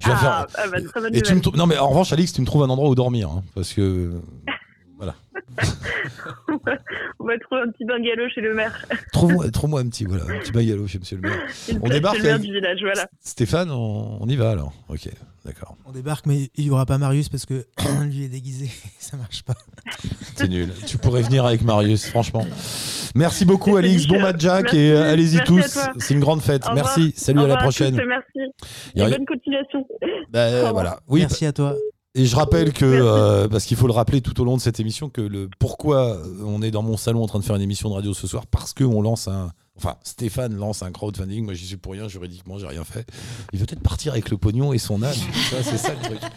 Je viens Ah, faire. ah bah, très bonne Et tu me non, mais en revanche, Alix, tu me trouves un endroit où dormir, hein, parce que On va trouver un petit bungalow chez le maire. trouve-moi, un petit, voilà, un petit bungalow chez Monsieur le Maire. Une On débarque maire du village, voilà. Stéphane, on, on y va alors. Ok, d'accord. On débarque, mais il n'y aura pas Marius parce que lui est déguisé. Ça marche pas. C'est nul. Tu pourrais venir avec Marius, franchement. Merci beaucoup, Alix. Bon match, Jack, Merci. et euh, allez-y tous. C'est une grande fête. Au. Merci. Salut Au à la tous prochaine. merci. Et bonne continuation. Bah, revoir. voilà. Oui, Merci à toi. Et je rappelle que, euh, parce qu'il faut le rappeler tout au long de cette émission, que le pourquoi on est dans mon salon en train de faire une émission de radio ce soir, parce qu'on lance un. Enfin, Stéphane lance un crowdfunding. Moi, j'y suis pour rien, juridiquement, j'ai rien fait. Il veut peut-être partir avec le pognon et son âne. Ça, c'est ça le truc.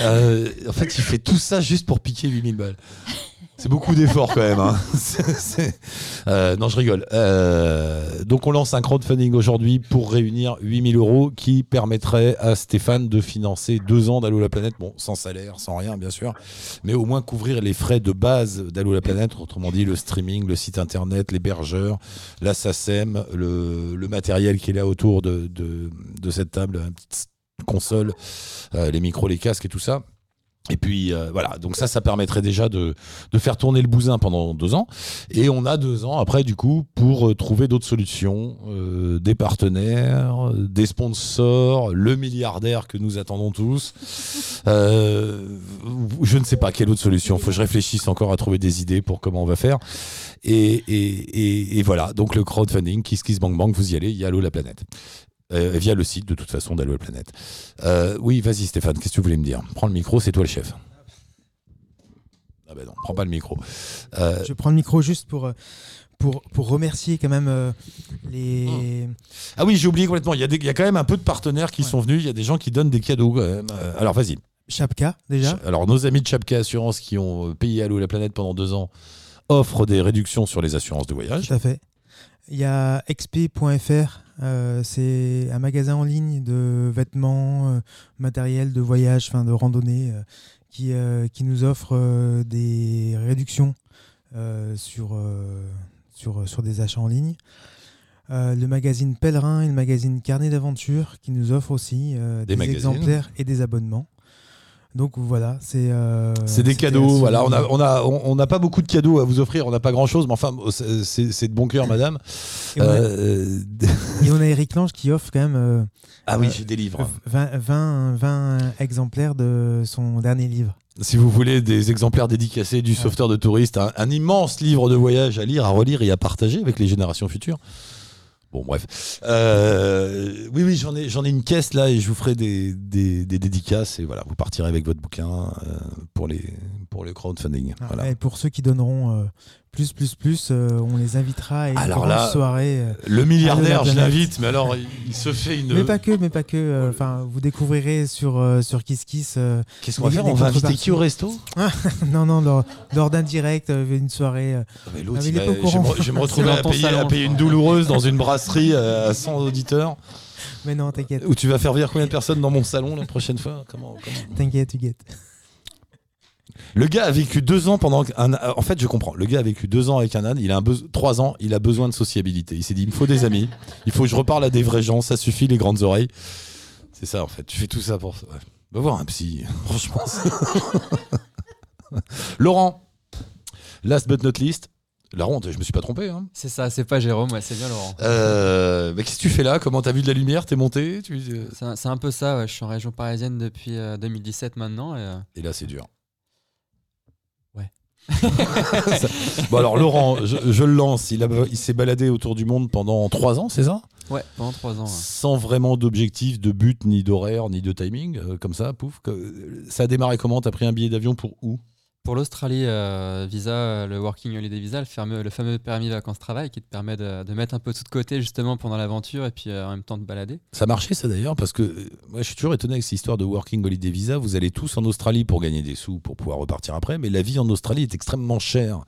Euh, en fait, il fait tout ça juste pour piquer 8000 balles. C'est beaucoup d'efforts quand même. hein. Euh, non, je rigole. Euh, donc, on lance un crowdfunding aujourd'hui pour réunir 8000 euros qui permettrait à Stéphane de financer deux ans d'Allo la planète. Bon, sans salaire, sans rien, bien sûr, mais au moins couvrir les frais de base d'Allo la planète, autrement dit le streaming, le site internet, l'hébergeur, la SACEM, le, le matériel qui est là autour de, cette table, une petite console, euh, les micros, les casques et tout ça. Et puis euh, voilà, donc ça, ça permettrait déjà de, de faire tourner le bousin pendant deux ans. Et on a deux ans après, du coup, pour euh, trouver d'autres solutions, euh, des partenaires, des sponsors, le milliardaire que nous attendons tous. Euh, je ne sais pas quelle autre solution. Il faut que je réfléchisse encore à trouver des idées pour comment on va faire. Et, et, et, voilà, donc le crowdfunding, KissKissBankBank, vous y allez, il y a la planète. Euh, via le site de toute façon d'Allo la planète. Euh, oui, vas-y Stéphane, qu'est-ce que tu voulais me dire? Prends le micro, c'est toi le chef. Ah ben non, prends pas le micro. Euh, Je prends le micro juste pour, pour, pour remercier quand même les. Ah oui, j'ai oublié complètement. Il y, a des- il y a quand même un peu de partenaires qui sont venus. Il y a des gens qui donnent des cadeaux quand même. Alors vas-y. Chapka, déjà. Alors nos amis de Chapka Assurance qui ont payé Allo la planète pendant deux ans offrent des réductions sur les assurances de voyage. Tout à fait. Il y a xp.fr, euh, c'est un magasin en ligne de vêtements, euh, matériel de voyage, enfin de randonnée, euh, qui, qui nous offre des réductions sur, sur, sur des achats en ligne. Euh, le magazine Pèlerin et le magazine Carnet d'aventure qui nous offrent aussi euh, Des exemplaires et des abonnements. Donc voilà, c'est. euh, C'est des cadeaux. Voilà, on a, on a, on n'a pas beaucoup de cadeaux à vous offrir. On n'a pas grand chose, mais enfin, c'est- de bon cœur, madame. Et on a- Euh, Et on a Eric Lange qui offre quand même. euh, Ah oui, j'ai des livres. 20, 20, 20 exemplaires de son dernier livre. Si vous voulez des exemplaires dédicacés du sauveteur de touristes, un, un immense livre de voyage à lire, à relire et à partager avec les générations futures. Bon, bref. Euh, oui, oui, j'en ai, j'en ai une caisse là et je vous ferai des, des, des dédicaces et voilà, vous partirez avec votre bouquin euh, pour, les, pour le crowdfunding. Ah, Voilà. Et pour ceux qui donneront euh, plus, plus, plus, euh, on les invitera à une Alors là, soirée. euh, Le milliardaire, je l'invite, mais alors il, il se fait une. Mais pas que, mais pas que. euh, Enfin, vous découvrirez sur euh, sur Kiss Kiss. euh, Qu'est-ce qu'on va faire On va inviter qui au resto Non, non, lors, lors d'un direct, euh, une soirée. euh, Ah, mais l'autre, je, vais courant. me, je vais me retrouver à payer, salon, à payer une douloureuse dans une brasserie euh, à 100 auditeurs. Mais non, t'inquiète, Où tu vas faire venir combien de personnes dans mon salon la prochaine fois? Comment, comment? T'inquiète, t'inquiète. Le gars a vécu deux ans pendant un. En fait, je comprends. Le gars a vécu deux ans avec un âne. Il a un trois ans. Il a besoin de sociabilité. Il s'est dit il me faut des amis. Il faut que je reparle à des vrais gens. Ça suffit les grandes oreilles. C'est ça en fait. Tu fais tout ça pour. ouais. Va voir un psy. Franchement. Laurent. Last but not least. La honte. Je me suis pas trompé. Hein. C'est ça, c'est pas Jérôme, ouais, c'est bien Laurent. Euh, mais qu'est-ce que tu fais là? Comment t'as vu de la lumière? T'es monté? Tu... euh, C'est un, peu ça, ouais, je suis en région parisienne depuis euh, 2017 maintenant. Et, euh, Et là, c'est dur. Bon alors Laurent, je, je le lance. Il, a- il s'est baladé autour du monde pendant trois ans, c'est ça? Ouais, pendant trois ans. ouais. Sans vraiment d'objectif, de but, ni d'horaire, ni de timing, euh, comme ça, pouf. que- Ça a démarré comment? T'as pris un billet d'avion pour où? Pour l'Australie, euh, visa, euh, le Working Holiday Visa, le fameux, le fameux permis vacances-travail qui te permet de, de mettre un peu tout de côté justement pendant l'aventure et puis euh, en même temps de balader. Ça marchait ça d'ailleurs parce que euh, moi je suis toujours étonné avec cette histoire de Working Holiday Visa. Vous allez tous en Australie pour gagner des sous pour pouvoir repartir après, mais la vie en Australie est extrêmement chère.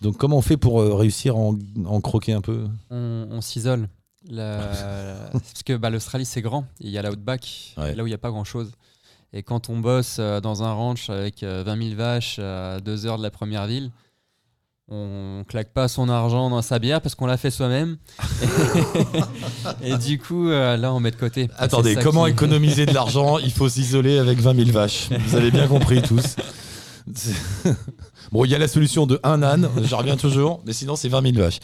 Donc comment on fait pour réussir à en, en croquer un peu? On, on s'isole. La- Parce que bah, l'Australie c'est grand, il y a l'outback, Ouais. là où il n'y a pas grand chose. Et quand on bosse euh, dans un ranch avec euh, 20 000 vaches à deux heures de la première ville, on claque pas son argent dans sa bière parce qu'on l'a fait soi-même. et, du coup, euh, là, on met de côté. Attendez, comment qui- économiser de l'argent Il faut s'isoler avec 20 000 vaches. Vous avez bien compris tous. Bon, il y a la solution de un âne, j'en reviens toujours, mais sinon c'est 20 000 vaches.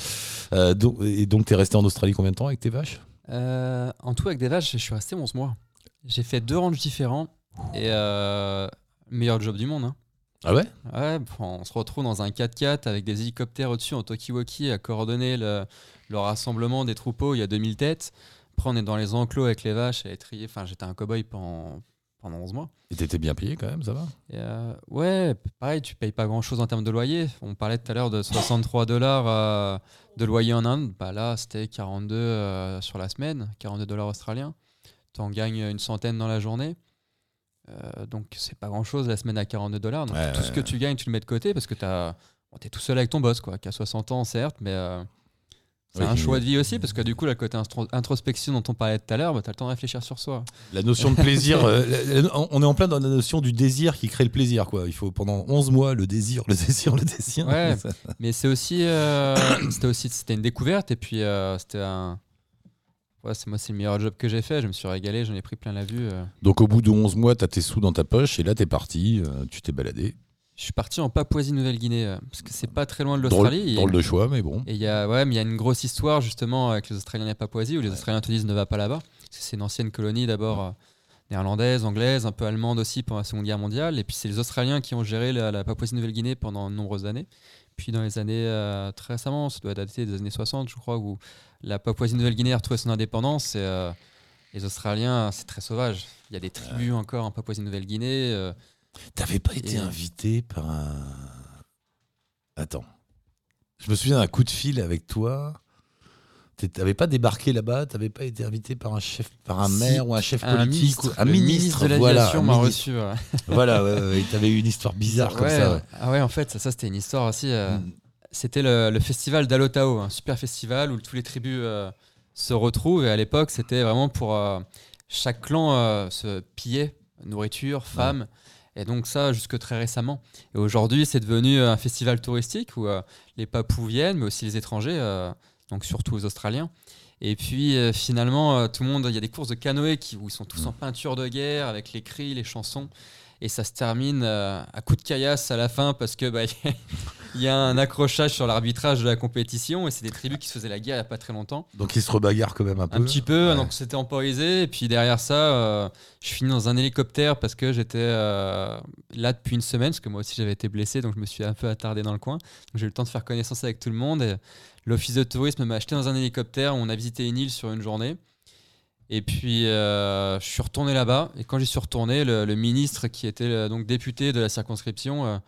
Euh, donc- et donc, tu es resté en Australie combien de temps avec tes vaches? Euh, En tout, avec des vaches, je suis resté 11 mois. J'ai fait deux ranchs différents et euh, meilleur job du monde. hein. Ah ouais? On se retrouve dans un 4x4 avec des hélicoptères au-dessus en talkie-walkie à coordonner le, le rassemblement des troupeaux. Il y a 2000 têtes. Après, on est dans les enclos avec les vaches à les trier. Enfin, j'étais un cow-boy pendant, pendant 11 mois. Et t'étais bien payé quand même, ça va? Euh, ouais, pareil, tu payes pas grand chose en termes de loyer. On parlait tout à l'heure de 63 dollars euh, de loyer en Inde. Bah là, c'était 42 euh, sur la semaine, 42 dollars australiens. Tu en gagnes une centaine dans la journée. Euh, donc, c'est pas grand chose la semaine à 42 dollars. Donc, Ouais, tout ce que tu gagnes, tu le mets de côté parce que tu es tout seul avec ton boss, quoi, qui a 60 ans, certes, mais. euh, c'est Oui, un choix de vie aussi, parce que du coup, le côté introspection dont on parlait tout à l'heure, bah, tu as le temps de réfléchir sur soi. La notion de plaisir, euh, la- la- on est en plein dans la notion du désir qui crée le plaisir. Quoi. Il faut pendant 11 mois le désir, le désir, le désir. Mais c'est aussi, c'était aussi, c'était une découverte et puis c'était un. Ouais, c'est moi, c'est le meilleur job que j'ai fait. Je me suis régalé, j'en ai pris plein la vue. euh. Donc au bout de 11 mois, tu as tes sous dans ta poche et là, tu es parti, euh, tu t'es baladé. Je suis parti en Papouasie-Nouvelle-Guinée euh, parce que c'est pas très loin de Drôle, l'Australie. drôle de choix, mais bon. Et il y a, ouais, mais il y a une grosse histoire justement avec les Australiens et la Papouasie où les Australiens te disent ne va pas là-bas. Parce que c'est une ancienne colonie d'abord euh, néerlandaise, anglaise, un peu allemande aussi pendant la Seconde Guerre mondiale. Et puis c'est les Australiens qui ont géré la, la Papouasie-Nouvelle-Guinée pendant de nombreuses années. Puis dans les années euh, très récemment, ça doit dater des années 60, je crois, où la Papouasie-Nouvelle-Guinée a retrouvé son indépendance. Et euh, les Australiens, c'est très sauvage. Il y a des tribus encore en Papouasie-Nouvelle-Guinée. euh, T'avais pas été Et- invité par un. Attends. Je me souviens d'un coup de fil avec toi. T'avais pas débarqué là-bas, t'avais pas été invité par un chef, par un Si, maire ou un chef un politique, ministre, ou- un ministre, de voilà, l'aviation un m'a reçu. ouais. Voilà, ouais, ouais, t'avais eu une histoire bizarre comme ça. Ah ouais, en fait, ça, ça, c'était une histoire aussi. euh, Mm. C'était le, le festival d'Alotao, un super festival où tous les tribus euh, se retrouvent. Et à l'époque, c'était vraiment pour. euh, chaque clan euh, se pillait, nourriture, femmes. Et donc, ça, jusque très récemment. Et aujourd'hui, c'est devenu un festival touristique où les Papous viennent, mais aussi les étrangers, donc surtout les Australiens. Et puis finalement, tout le monde, il y a des courses de canoë qui, où ils sont tous en peinture de guerre avec les cris, les chansons. Et ça se termine euh, à coup de caillasse à la fin parce que bah, il y a un accrochage sur l'arbitrage de la compétition et c'est des tribus qui se faisaient la guerre il n'y a pas très longtemps. Donc ils se rebagarrent quand même un peu. Un petit peu, Ouais. donc c'était emporisé. Et puis derrière ça, euh, je finis dans un hélicoptère parce que j'étais euh, là depuis une semaine, parce que moi aussi j'avais été blessé, donc je me suis un peu attardé dans le coin. J'ai eu le temps de faire connaissance avec tout le monde. L'office de tourisme m'a acheté dans un hélicoptère. On a visité une île sur une journée. Et puis euh, je suis retourné là-bas. Et quand j'y suis retourné, le, le ministre qui était euh, donc député de la circonscription euh,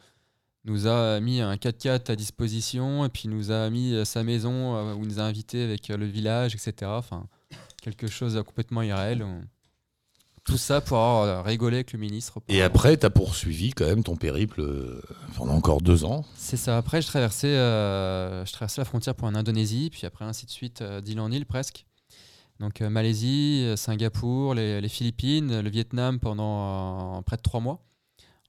nous a mis un 4x4 à disposition et puis nous a mis sa maison où il nous a invités avec le village, etc. Enfin, quelque chose de complètement irréel. Tout ça pour avoir rigolé avec le ministre. Et après, t'as poursuivi quand même ton périple pendant encore deux ans. C'est ça. Après, je traversais, je traversais la frontière pour en Indonésie, puis après ainsi de suite, d'île en île presque. Donc euh, Malaisie, euh, Singapour, les, les Philippines, le Vietnam pendant euh, près de trois mois,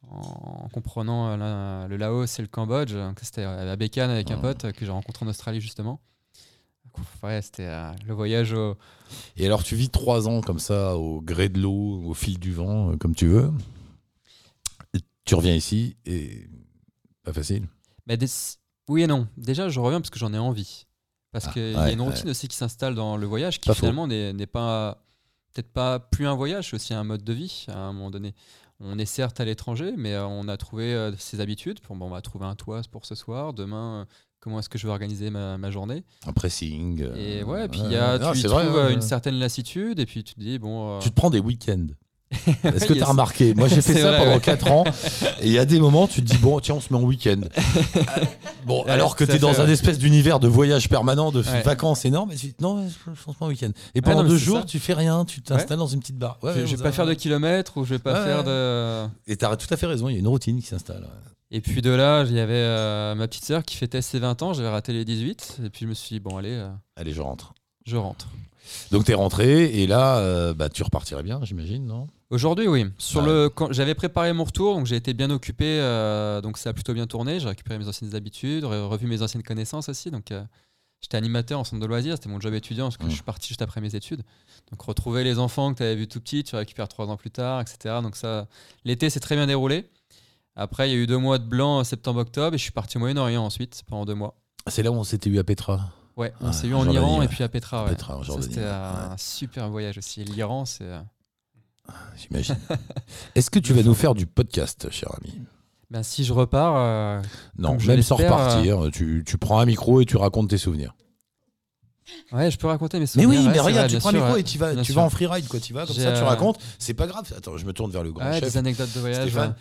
en, en comprenant la- le Laos et le Cambodge. C'était à Bécane avec un Ah. pote que j'ai rencontré en Australie justement. Ouais, c'était le voyage au, Et alors, tu vis trois ans comme ça, au gré de l'eau, au fil du vent, comme tu veux. Et tu reviens ici et pas facile. Mais des- Oui et non. Déjà, je reviens parce que j'en ai envie. Parce Ah, qu'il y a une ouais. routine aussi qui s'installe dans le voyage qui Pas finalement n'est pas peut-être pas plus un voyage, c'est aussi un mode de vie à un moment donné. On est certes à l'étranger, mais euh, on a trouvé euh, ses habitudes. Bon, on va trouver un toit pour ce soir. Demain, euh, comment est-ce que je vais organiser ma, ma journée? Un pressing. Et ouais, puis y a, non, tu y trouves vrai, une certaine lassitude, et puis tu te dis, bon. Tu te prends des week-ends. Est-ce que tu as remarqué? Moi, j'ai fait ça vrai, pendant ouais. 4 ans. Et il y a des moments, tu te dis, bon, tiens, on se met en week-end. bon, alors que tu es dans un espèce d'univers de voyage permanent, de Ouais. vacances énormes. Et tu dis, non, je je pense pas en week-end. Et Ouais, pendant non, deux jours, ça. tu fais rien, tu t'installes dans une petite barre. Je, vais pas faire de kilomètres ou je vais pas faire de. Et tu as tout à fait raison, il y a une routine qui s'installe. Et puis de là, il y avait euh, ma petite sœur qui fêtait ses 20 ans, j'avais raté les 18, et puis je me suis dit, bon, allez, euh, Allez, je rentre. je rentre. Donc, tu es rentré, et là, euh, bah, tu repartirais bien, j'imagine, non? Aujourd'hui, oui. Sur Ouais. le, j'avais préparé mon retour, donc j'ai été bien occupé, euh, donc ça a plutôt bien tourné. J'ai récupéré mes anciennes habitudes, re- revu mes anciennes connaissances aussi. Donc euh, j'étais animateur en centre de loisirs, c'était mon job étudiant parce que je suis parti juste après mes études. Donc retrouver les enfants que tu avais vus tout petit, tu récupères trois ans plus tard, etc. Donc ça, l'été s'est très bien déroulé. Après, il y a eu deux mois de blanc, septembre-octobre, et je suis parti au Moyen-Orient ensuite pendant deux mois. C'est là où on s'était eu à Petra. Ouais, on Ouais, s'est eu en Iran et puis à Petra. ouais. Petra, Ça, C'était un super voyage aussi. L'Iran, c'est. Euh, J'imagine. Est-ce que tu vas nous faire du podcast, cher ami? Ben, si je repars. euh, Non, je même sans repartir, tu, tu prends un micro et tu racontes tes souvenirs. Ouais, je peux raconter mes Mais souvenirs. oui, ouais, mais regarde, vrai, tu prends un micro et tu vas, tu sûr. vas en freeride, quoi. Tu vas comme ça, tu euh, racontes. C'est pas grave. Attends, je me tourne vers le grand Ouais, chef. des anecdotes de voyage. Stéphane.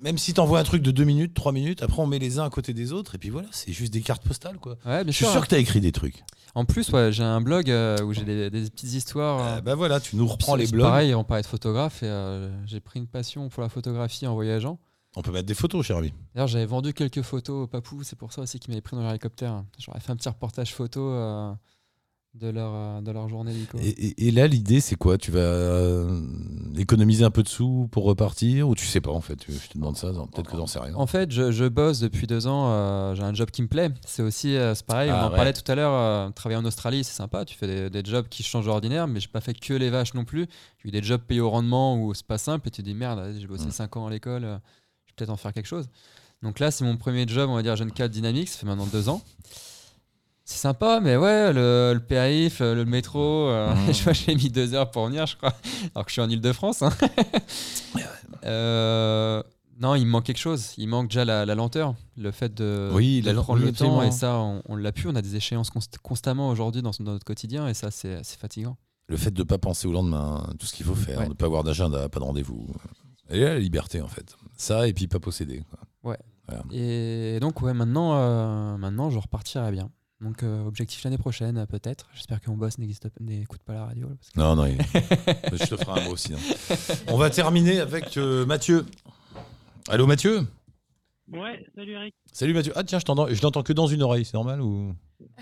Même si t'envoies un truc de 2 minutes, 3 minutes, après on met les uns à côté des autres, et puis voilà, c'est juste des cartes postales, quoi. Ouais, bien Je suis sûr. sûr que t'as écrit des trucs. En plus, ouais, j'ai un blog euh, où j'ai des, des petites histoires. euh, bah voilà, tu nous reprends les blogs. Pareil, on parlait de photographe et euh, j'ai pris une passion pour la photographie en voyageant. On peut mettre des photos, cher ami. D'ailleurs, j'avais vendu quelques photos au Papou, c'est pour ça aussi qu'il m'avait pris dans l'hélicoptère. J'aurais fait un petit reportage photo euh, de, leur, euh, de leur journée d'hélico. Et, et- et là, l'idée, c'est quoi? Tu vas euh, économiser un peu de sous pour repartir Ou tu sais pas, en fait? Je te demande ça, peut-être que t'en sais rien. En fait, je, je bosse depuis deux ans. euh, j'ai un job qui me plaît. C'est aussi, euh, c'est pareil, Ah, on en ouais. parlait tout à l'heure. travailler en Australie, c'est sympa. Tu fais des, des jobs qui changent d'ordinaire, mais j'ai pas fait que les vaches non plus. J'ai eu des jobs payés au rendement où c'est pas simple et tu te dis merde, j'ai bossé Mm. 5 ans à l'école, je vais peut-être en faire quelque chose. Donc là, c'est mon premier job, on va dire jeune cadre dynamique. Ça fait maintenant deux ans. C'est sympa, mais ouais, le, le périph, le métro, euh, Mm. je vois, j'ai mis deux heures pour venir, je crois, alors que je suis en Ile-de-France. hein. Euh, non, il me manque quelque chose. Il manque déjà la, la lenteur, le fait de, Oui, de la- prendre le temps. Et ça, on, on l'a pu. On a des échéances const- constamment aujourd'hui dans, dans notre quotidien, et ça, c'est fatigant. Le fait de pas penser au lendemain, tout ce qu'il faut faire, Ouais. de pas avoir d'agenda, pas de rendez-vous. Et la liberté, en fait. Ça, et puis pas posséder. quoi. Ouais. Voilà. Et donc, ouais, maintenant, euh, maintenant, je repartirai bien. Donc, euh, objectif l'année prochaine, peut-être. J'espère que mon boss n'existe pas- n'écoute pas la radio. là, parce que- Non, non, il- je te ferai un mot aussi. hein. On va terminer avec euh, Mathieu. Allô, Mathieu? Ouais, salut Eric. Salut Mathieu. Ah tiens, je t'entends, je l'entends que dans une oreille, c'est normal ou?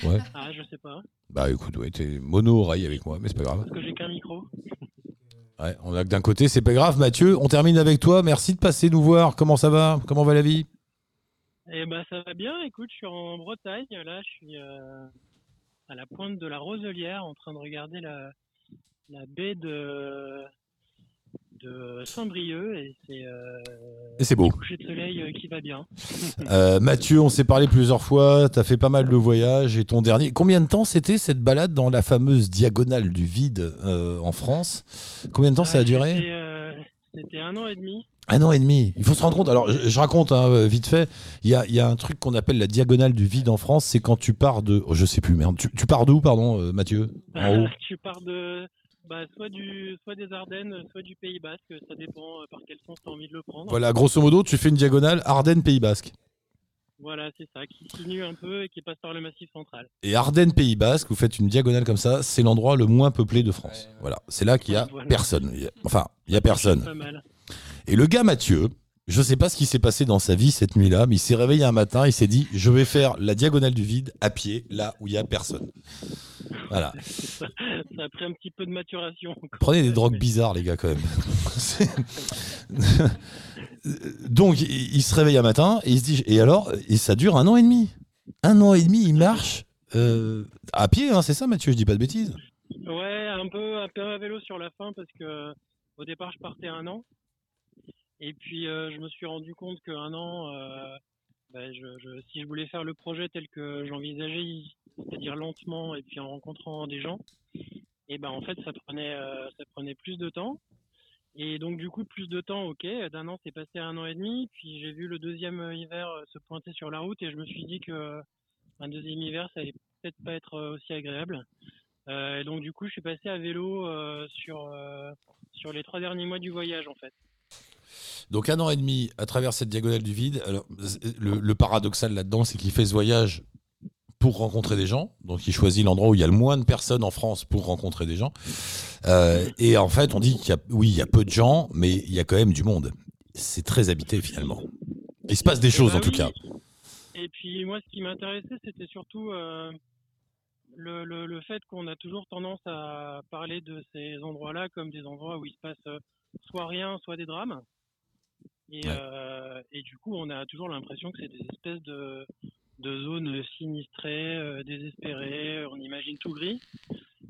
Ouais. Ah, je sais pas. Bah écoute, ouais, t'es mono oreille avec moi, mais c'est pas grave. Parce que j'ai qu'un micro. Ouais, on a que d'un côté, c'est pas grave. Mathieu, on termine avec toi. Merci de passer nous voir. Comment ça va? Comment va la vie? Eh ben, ça va bien. Écoute, je suis en Bretagne. Là, je suis euh, à la pointe de la Roselière en train de regarder la, la baie de, de Saint-Brieuc et c'est euh, Et c'est beau. coucher de soleil euh, qui va bien. Euh, Mathieu, on s'est parlé plusieurs fois. T'as fait pas mal de voyages. Et ton dernier. Combien de temps c'était cette balade dans la fameuse diagonale du vide en France? Combien de temps ça a duré? C'était, euh, C'était un an et demi. Un an et demi. Il faut se rendre compte. Alors, je, je raconte hein, vite fait. Il y a, il y a un truc qu'on appelle la diagonale du vide en France. C'est quand tu pars de. oh, je sais plus, merde. Tu, tu pars d'où, pardon, euh, Mathieu? Haut tu pars de bah, soit, du, soit des Ardennes, soit du Pays Basque. Ça dépend euh, par quel sens tu as envie de le prendre. Voilà, grosso modo, tu fais une diagonale Ardennes-Pays Basque. Voilà, c'est ça, qui sinue un peu et qui passe par le massif central. Et Ardennes-Pays Basque, vous faites une diagonale comme ça, c'est l'endroit le moins peuplé de France. Voilà, c'est là qu'il y a Voilà. personne. Enfin, il y a personne. Pas mal. Et le gars Mathieu, je sais pas ce qui s'est passé dans sa vie cette nuit-là, mais il s'est réveillé un matin, il s'est dit je vais faire la diagonale du vide à pied, là où il y a personne. Voilà. ça, ça a pris un petit peu de maturation. Prenez des drogues bizarres, les gars, quand même. Donc, il il se réveille un matin et il se dit et alors Et ça dure un an et demi. Un an et demi, il marche euh, à pied, hein, c'est ça, Mathieu Je dis pas de bêtises? Ouais, un peu, un peu à vélo sur la fin parce que au départ je partais un an et puis euh, je me suis rendu compte qu'un an, euh, bah, je, je- si je voulais faire le projet tel que j'envisageais, c'est-à-dire lentement et puis en rencontrant des gens, et ben en fait ça prenait, euh, ça prenait plus de temps. Et donc du coup plus de temps, ok, d'un an c'est passé un an et demi, puis j'ai vu le deuxième euh, hiver euh, se pointer sur la route et je me suis dit que un deuxième hiver ça allait peut-être pas être euh, aussi agréable. Euh, et donc du coup, je suis passé à vélo euh, sur euh, sur les trois derniers mois du voyage en fait. Donc un an et demi à travers cette diagonale du vide. Alors, le, le paradoxal là-dedans, c'est qu'il fait ce voyage pour rencontrer des gens. Donc il choisit l'endroit où il y a le moins de personnes en France pour rencontrer des gens. Euh, et en fait, on dit qu'il y a, oui, il y a peu de gens, mais il y a quand même du monde. C'est très habité finalement. Il se passe des choses bah en tout cas. Et puis moi, ce qui m'intéressait, c'était surtout euh, le, le, le fait qu'on a toujours tendance à parler de ces endroits-là comme des endroits où il se passe euh, soit rien, soit des drames. Et, euh, et du coup, on a toujours l'impression que c'est des espèces de, de zones sinistrées, euh, désespérées, on imagine tout gris.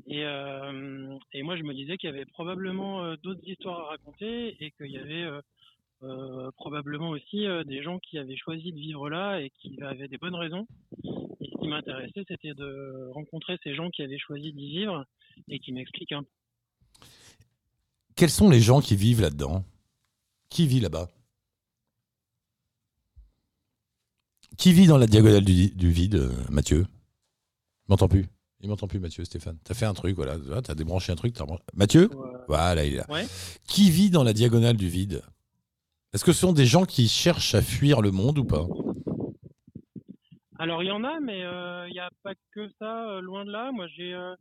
Et, euh, et moi, je me disais qu'il y avait probablement d'autres histoires à raconter et qu'il y avait probablement aussi des gens qui avaient choisi de vivre là et qui avaient des bonnes raisons. Et ce qui m'intéressait, c'était de rencontrer ces gens qui avaient choisi d'y vivre et qui m'expliquent un peu. Quels sont les gens qui vivent là-dedans? Qui vit là-bas? Qui vit dans la diagonale du, du vide, euh, Mathieu? M'entends plus. Il m'entend plus, Mathieu, Stéphane. T'as fait un truc, voilà. Là, T'as débranché un truc. rebran- Mathieu? Voilà, il est là. Ouais. Qui vit dans la diagonale du vide? Est-ce que ce sont des gens qui cherchent à fuir le monde ou pas? Alors il y en a, mais euh, il n'y a pas que ça, euh, loin de là. Moi j'ai euh,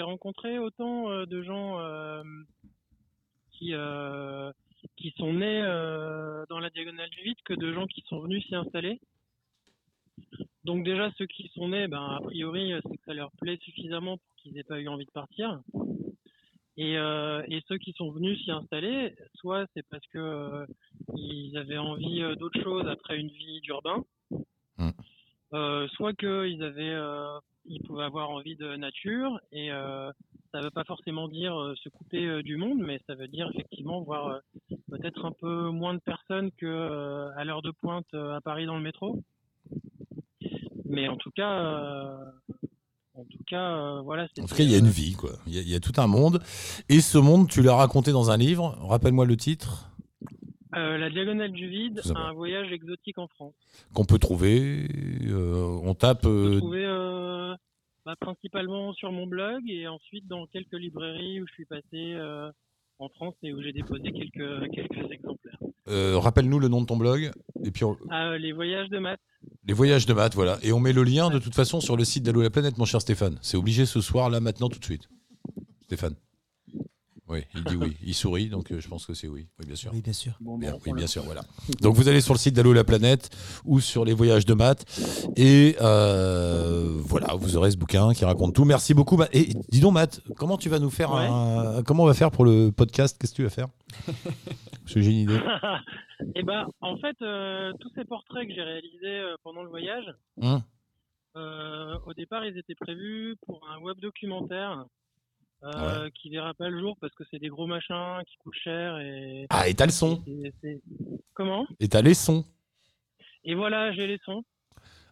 rencontré autant euh, de gens euh, qui euh, qui sont nés euh, dans la diagonale du vide que de gens qui sont venus s'y installer. Donc déjà ceux qui sont nés, ben a priori euh, c'est que ça leur plaît suffisamment pour qu'ils aient pas eu envie de partir. Et, euh, et ceux qui sont venus s'y installer, soit c'est parce que euh, ils avaient envie d'autre chose après une vie d'urbain, euh, soit qu'ils avaient, ils pouvaient avoir envie de nature, et ça ne veut pas forcément dire se couper du monde, mais ça veut dire effectivement voir peut-être un peu moins de personnes que à l'heure de pointe à Paris dans le métro. Mais en tout cas, euh, en tout cas, euh, voilà. En tout cas, il y a une vie, quoi. Il y, a- il y a tout un monde. Et ce monde, tu l'as raconté dans un livre. Rappelle-moi le titre. Euh, la diagonale du vide, un voyage exotique en France. Qu'on peut trouver. euh, on tape. euh, trouvé euh, bah, principalement sur mon blog et ensuite dans quelques librairies où je suis passé euh, en France et où j'ai déposé quelques, quelques exemplaires. euh, Rappelle-nous le nom de ton blog. Et puis, on- Ah, euh, les voyages de maths. les voyages de maths, voilà. Et on met le lien, de toute façon, sur le site d'Allo la planète, mon cher Stéphane. C'est obligé ce soir, là, maintenant, tout de suite. Stéphane. Oui, il dit oui. Il sourit, donc euh, je pense que c'est oui. Oui, bien sûr. Oui, bien sûr. Bien, oui, bien sûr, voilà. Donc vous allez sur le site d'Allo la planète ou sur les voyages de maths et euh, voilà, vous aurez ce bouquin qui raconte tout. Merci beaucoup. Et dis donc, Matt, comment tu vas nous faire Ouais. un- Comment on va faire pour le podcast? Qu'est-ce que tu vas faire? Parce que j'ai une idée. et ben, en fait, euh, tous ces portraits que j'ai réalisés pendant le voyage, Hum. euh, au départ, ils étaient prévus pour un web documentaire. Euh, qui verra pas le jour parce que c'est des gros machins qui coûtent cher et Ah, et t'as le son. et comment? Et t'as les sons. Et voilà, j'ai les sons.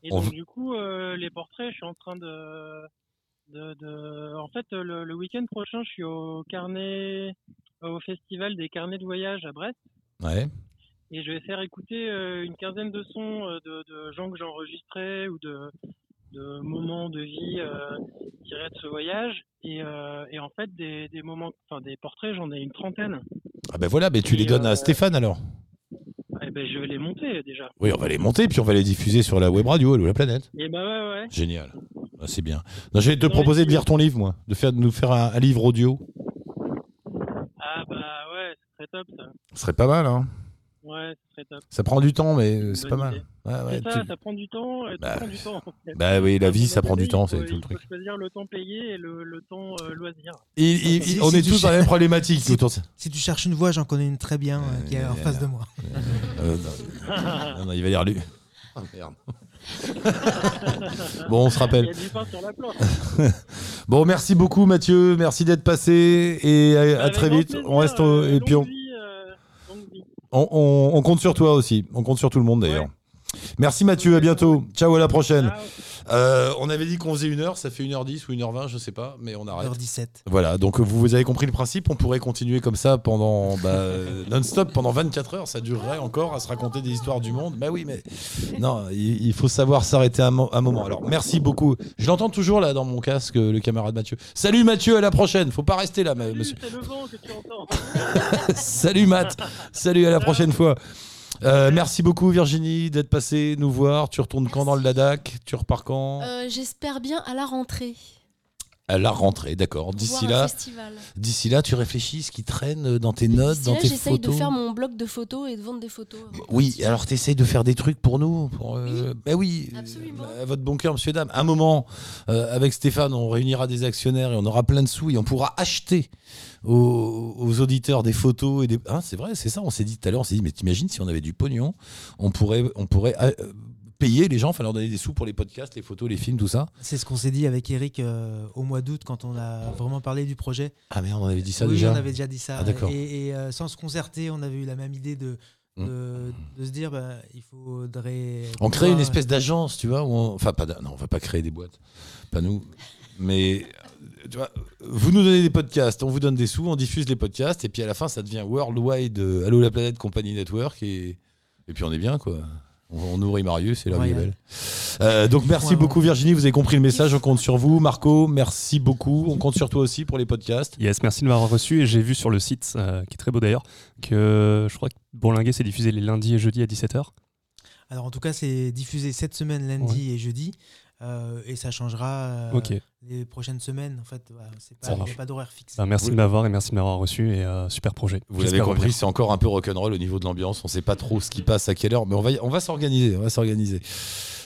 Et On donc, du coup, euh, les portraits, je suis en train de. de, de- En fait, le, le week-end prochain, je suis au carnet. au festival des carnets de voyage à Brest. Ouais. Et je vais faire écouter euh, une quinzaine de sons euh, de, de gens que j'ai enregistrés ou de, de moments de vie euh, tirés de ce voyage. Et, euh, et en fait, des, des moments, enfin des portraits, j'en ai une trentaine. Ah ben voilà, mais tu les donnes euh, à Stéphane alors. Et ben, je vais les monter déjà. Oui, on va les monter, puis on va les diffuser sur la web radio, Allo la planète. Et bah ouais, ouais. Génial. Ah, c'est bien. Non, je vais te proposer de lire ton livre, moi. De, faire, de nous faire un, un livre audio. Ah bah ouais, c'est très top ça. Ce serait pas mal, hein. Ouais, c'est très top. Ça prend du temps, mais c'est Bonne pas mal. Ouais, ouais, c'est ça, tu- ça prend du temps. Et tout Bah, prend du temps. en fait. bah oui, la vie, ça prend du il temps, c'est tout le il truc. faut choisir le temps payé et le, le temps euh, loisir. Il- il- il- Si- on si est tous dans la même problématique Si, autour de si tu cherches une voix, j'en connais une très bien euh, qui est en face de moi. Euh, non. Non, non, il va dire lui. Ah, merde. bon, on se rappelle. Il y a du pain sur la planche. Bon, merci beaucoup, Mathieu. Merci d'être passé et à, à très vite. plaisir, On reste au- euh, et puis on, longue vie, euh, longue vie. On- on- on compte sur toi aussi. On compte sur tout le monde d'ailleurs. Merci Mathieu, à bientôt. Ciao, à la prochaine. Euh, on avait dit qu'on faisait une heure, ça fait 1h10 ou 1h20, je sais pas, mais on arrête. 1h17. Voilà, donc vous, vous avez compris le principe, on pourrait continuer comme ça pendant bah, euh, non-stop, pendant 24 heures, ça durerait encore à se raconter des histoires du monde. Bah oui, mais non, il, il faut savoir s'arrêter un, mo- un moment. Alors merci beaucoup. Je l'entends toujours là dans mon casque, le camarade Mathieu. Salut Mathieu, à la prochaine. Faut pas rester là, ma- monsieur. C'est le vent que tu entends. Salut Matt. Salut, à la prochaine fois. Euh, merci beaucoup Virginie d'être passée nous voir. Tu retournes quand dans le Ladakh Tu repars quand? Euh, J'espère bien à la rentrée. À la rentrée, d'accord. D'ici là, d'ici là, tu réfléchis ce qui traîne dans tes notes, D'ici dans là, tes J'essaye de photos. faire mon blog de photos et de vendre des photos. Oui, alors tu essayes de faire des trucs pour nous. Pour, euh, bah oui, euh, à votre bon cœur, monsieur, dame. Un moment, euh, avec Stéphane, on réunira des actionnaires et on aura plein de sous et on pourra acheter aux, aux auditeurs des photos et des. Hein, c'est vrai, c'est ça. On s'est dit tout à l'heure, on s'est dit, mais t'imagines si on avait du pognon, on pourrait, on pourrait euh, payer les gens, enfin leur donner des sous pour les podcasts, les photos, les films, tout ça. C'est ce qu'on s'est dit avec Eric euh, au mois d'août quand on a vraiment parlé du projet. Ah merde, on avait dit ça oui, déjà on avait déjà dit ça. Ah, d'accord. Et, et, euh, sans se concerter, on avait eu la même idée de, de, de se dire bah, il faudrait. On crée une espèce d'agence, tu vois. où on- Enfin, pas non, on va pas créer des boîtes, pas nous. Mais tu vois, vous nous donnez des podcasts, on vous donne des sous, on diffuse les podcasts, et puis à la fin, ça devient Worldwide euh, Allo la planète Company Network, et, et puis on est bien, quoi. On, nourrit Marius et la vie est belle. Euh, donc merci Ouais, beaucoup Virginie, vous avez compris le message, on compte sur vous. Marco, merci beaucoup. On compte sur toi aussi pour les podcasts. Yes, merci de m'avoir reçu. Et j'ai vu sur le site, euh, qui est très beau d'ailleurs, que je crois que Bourlinguer c'est diffusé les lundis et jeudis à 17h. Alors en tout cas, c'est diffusé cette semaine, lundi et jeudi. Euh, et ça changera euh, les prochaines semaines. En fait, voilà, c'est pas- Ça il n'y a pas d'horaire fixe. Bah, merci Oui. de m'avoir et merci de m'avoir reçu. Et euh, super projet. Vous l'avez compris, c'est encore un peu rock'n'roll au niveau de l'ambiance. On sait pas trop ce qui passe à quelle heure, mais on va, on va s'organiser. On va s'organiser.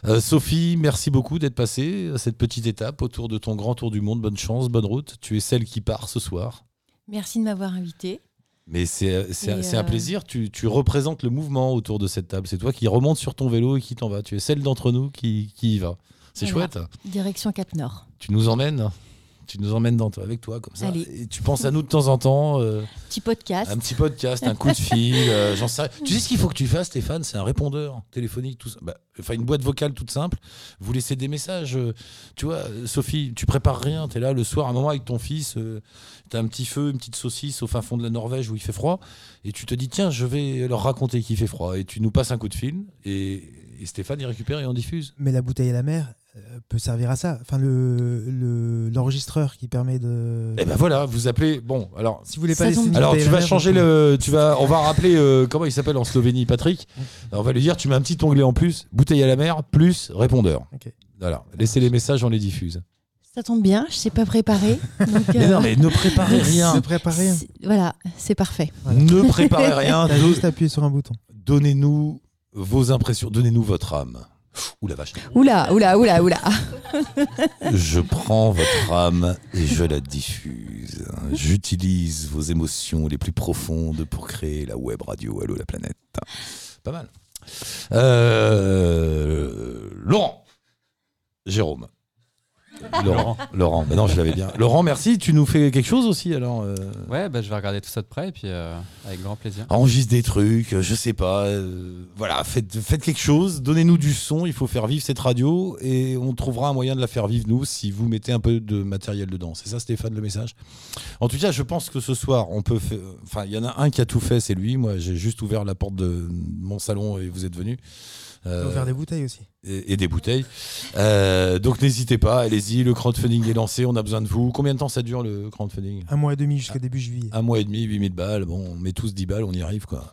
Euh, Sophie, merci beaucoup d'être passée à cette petite étape autour de ton grand tour du monde. Bonne chance, bonne route. Tu es celle qui part ce soir. Merci de m'avoir invité. Mais c'est c'est un euh, plaisir. Tu, tu représentes le mouvement autour de cette table. C'est toi qui remonte sur ton vélo et qui t'en va. Tu es celle d'entre nous qui, qui y va. C'est Voilà. chouette. Direction Cap Nord. Tu nous emmènes. Tu nous emmènes dans, avec toi comme ça. Allez. Et tu penses à nous de temps en temps. euh, Petit podcast. Un petit podcast, un coup de fil, euh, j'en sais rien. Tu sais ce qu'il faut que tu fasses, Stéphane? C'est un répondeur téléphonique, tout ça. Bah, enfin, une boîte vocale toute simple. Vous laissez des messages. euh, tu vois, euh, Sophie, tu prépares rien. Tu es là le soir, un moment avec ton fils. tu as un petit feu, une petite saucisse au fin fond de la Norvège où il fait froid. Et tu te dis, tiens, je vais leur raconter qu'il fait froid. Et tu nous passes un coup de fil. Et, et Stéphane, il récupère et on diffuse. Mais la bouteille à la mer peut servir à ça. Enfin, le le- l'enregistreur qui permet de. Et ben voilà, vous appelez. Bon, alors. Si vous voulez pas laisser. Alors bouteille tu à la vas mer, changer le, tu vas, on va rappeler euh, comment il s'appelle en Slovénie, Patrick. Alors, on va lui dire, tu mets un petit onglet en plus, bouteille à la mer plus répondeur. Ok. Voilà, laissez les messages, on les diffuse. Ça tombe bien, je sais pas préparer. donc, Mais euh, non, mais ne préparez rien. Ne préparez rien. Voilà, c'est parfait. Ne préparez rien. Juste appuyé sur un bouton. Donnez-nous vos impressions, donnez-nous votre âme. Ouh la vache. Oula, oula, oula, oula. Je prends votre âme et je la diffuse. J'utilise vos émotions les plus profondes pour créer la web radio Allô la planète. Pas mal. Euh, Laurent. Jérôme. Laurent. Laurent. Non, je l'avais bien. Laurent, merci. Tu nous fais quelque chose aussi alors euh, Ouais, bah, je vais regarder tout ça de près et puis euh, avec grand plaisir. Enregistre des trucs, euh, je sais pas. euh, voilà, faites, faites quelque chose, donnez-nous du son, il faut faire vivre cette radio et on trouvera un moyen de la faire vivre, nous, si vous mettez un peu de matériel dedans. C'est ça, Stéphane, le message? En tout cas, je pense que ce soir, on peut faire. Enfin, il y en a un qui a tout fait, c'est lui. Moi, j'ai juste ouvert la porte de mon salon et vous êtes venus. On Euh, peut faire des bouteilles aussi. et, et des bouteilles. Euh, donc n'hésitez pas, allez-y, le crowdfunding est lancé, on a besoin de vous. Combien de temps ça dure le crowdfunding? Un mois et demi jusqu'au début juillet. un mois et demi, 8000 balles. Bon, on met tous 10 balles, on y arrive, quoi.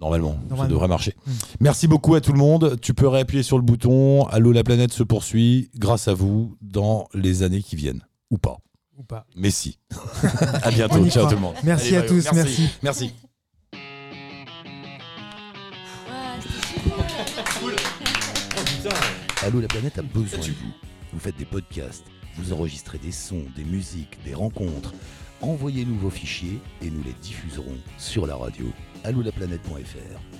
Normalement, ça devrait marcher. Mm. Merci beaucoup à tout le monde. Tu peux réappuyer sur le bouton. Allô, la planète se poursuit grâce à vous dans les années qui viennent. Ou pas. Ou pas. Mais si. à bientôt. Ciao croit. tout le monde. Merci à tous, merci. Merci. Allô la planète a besoin de vous. Vous faites des podcasts, vous enregistrez des sons, des musiques, des rencontres. Envoyez-nous vos fichiers et nous les diffuserons sur la radio allolaplanète.fr.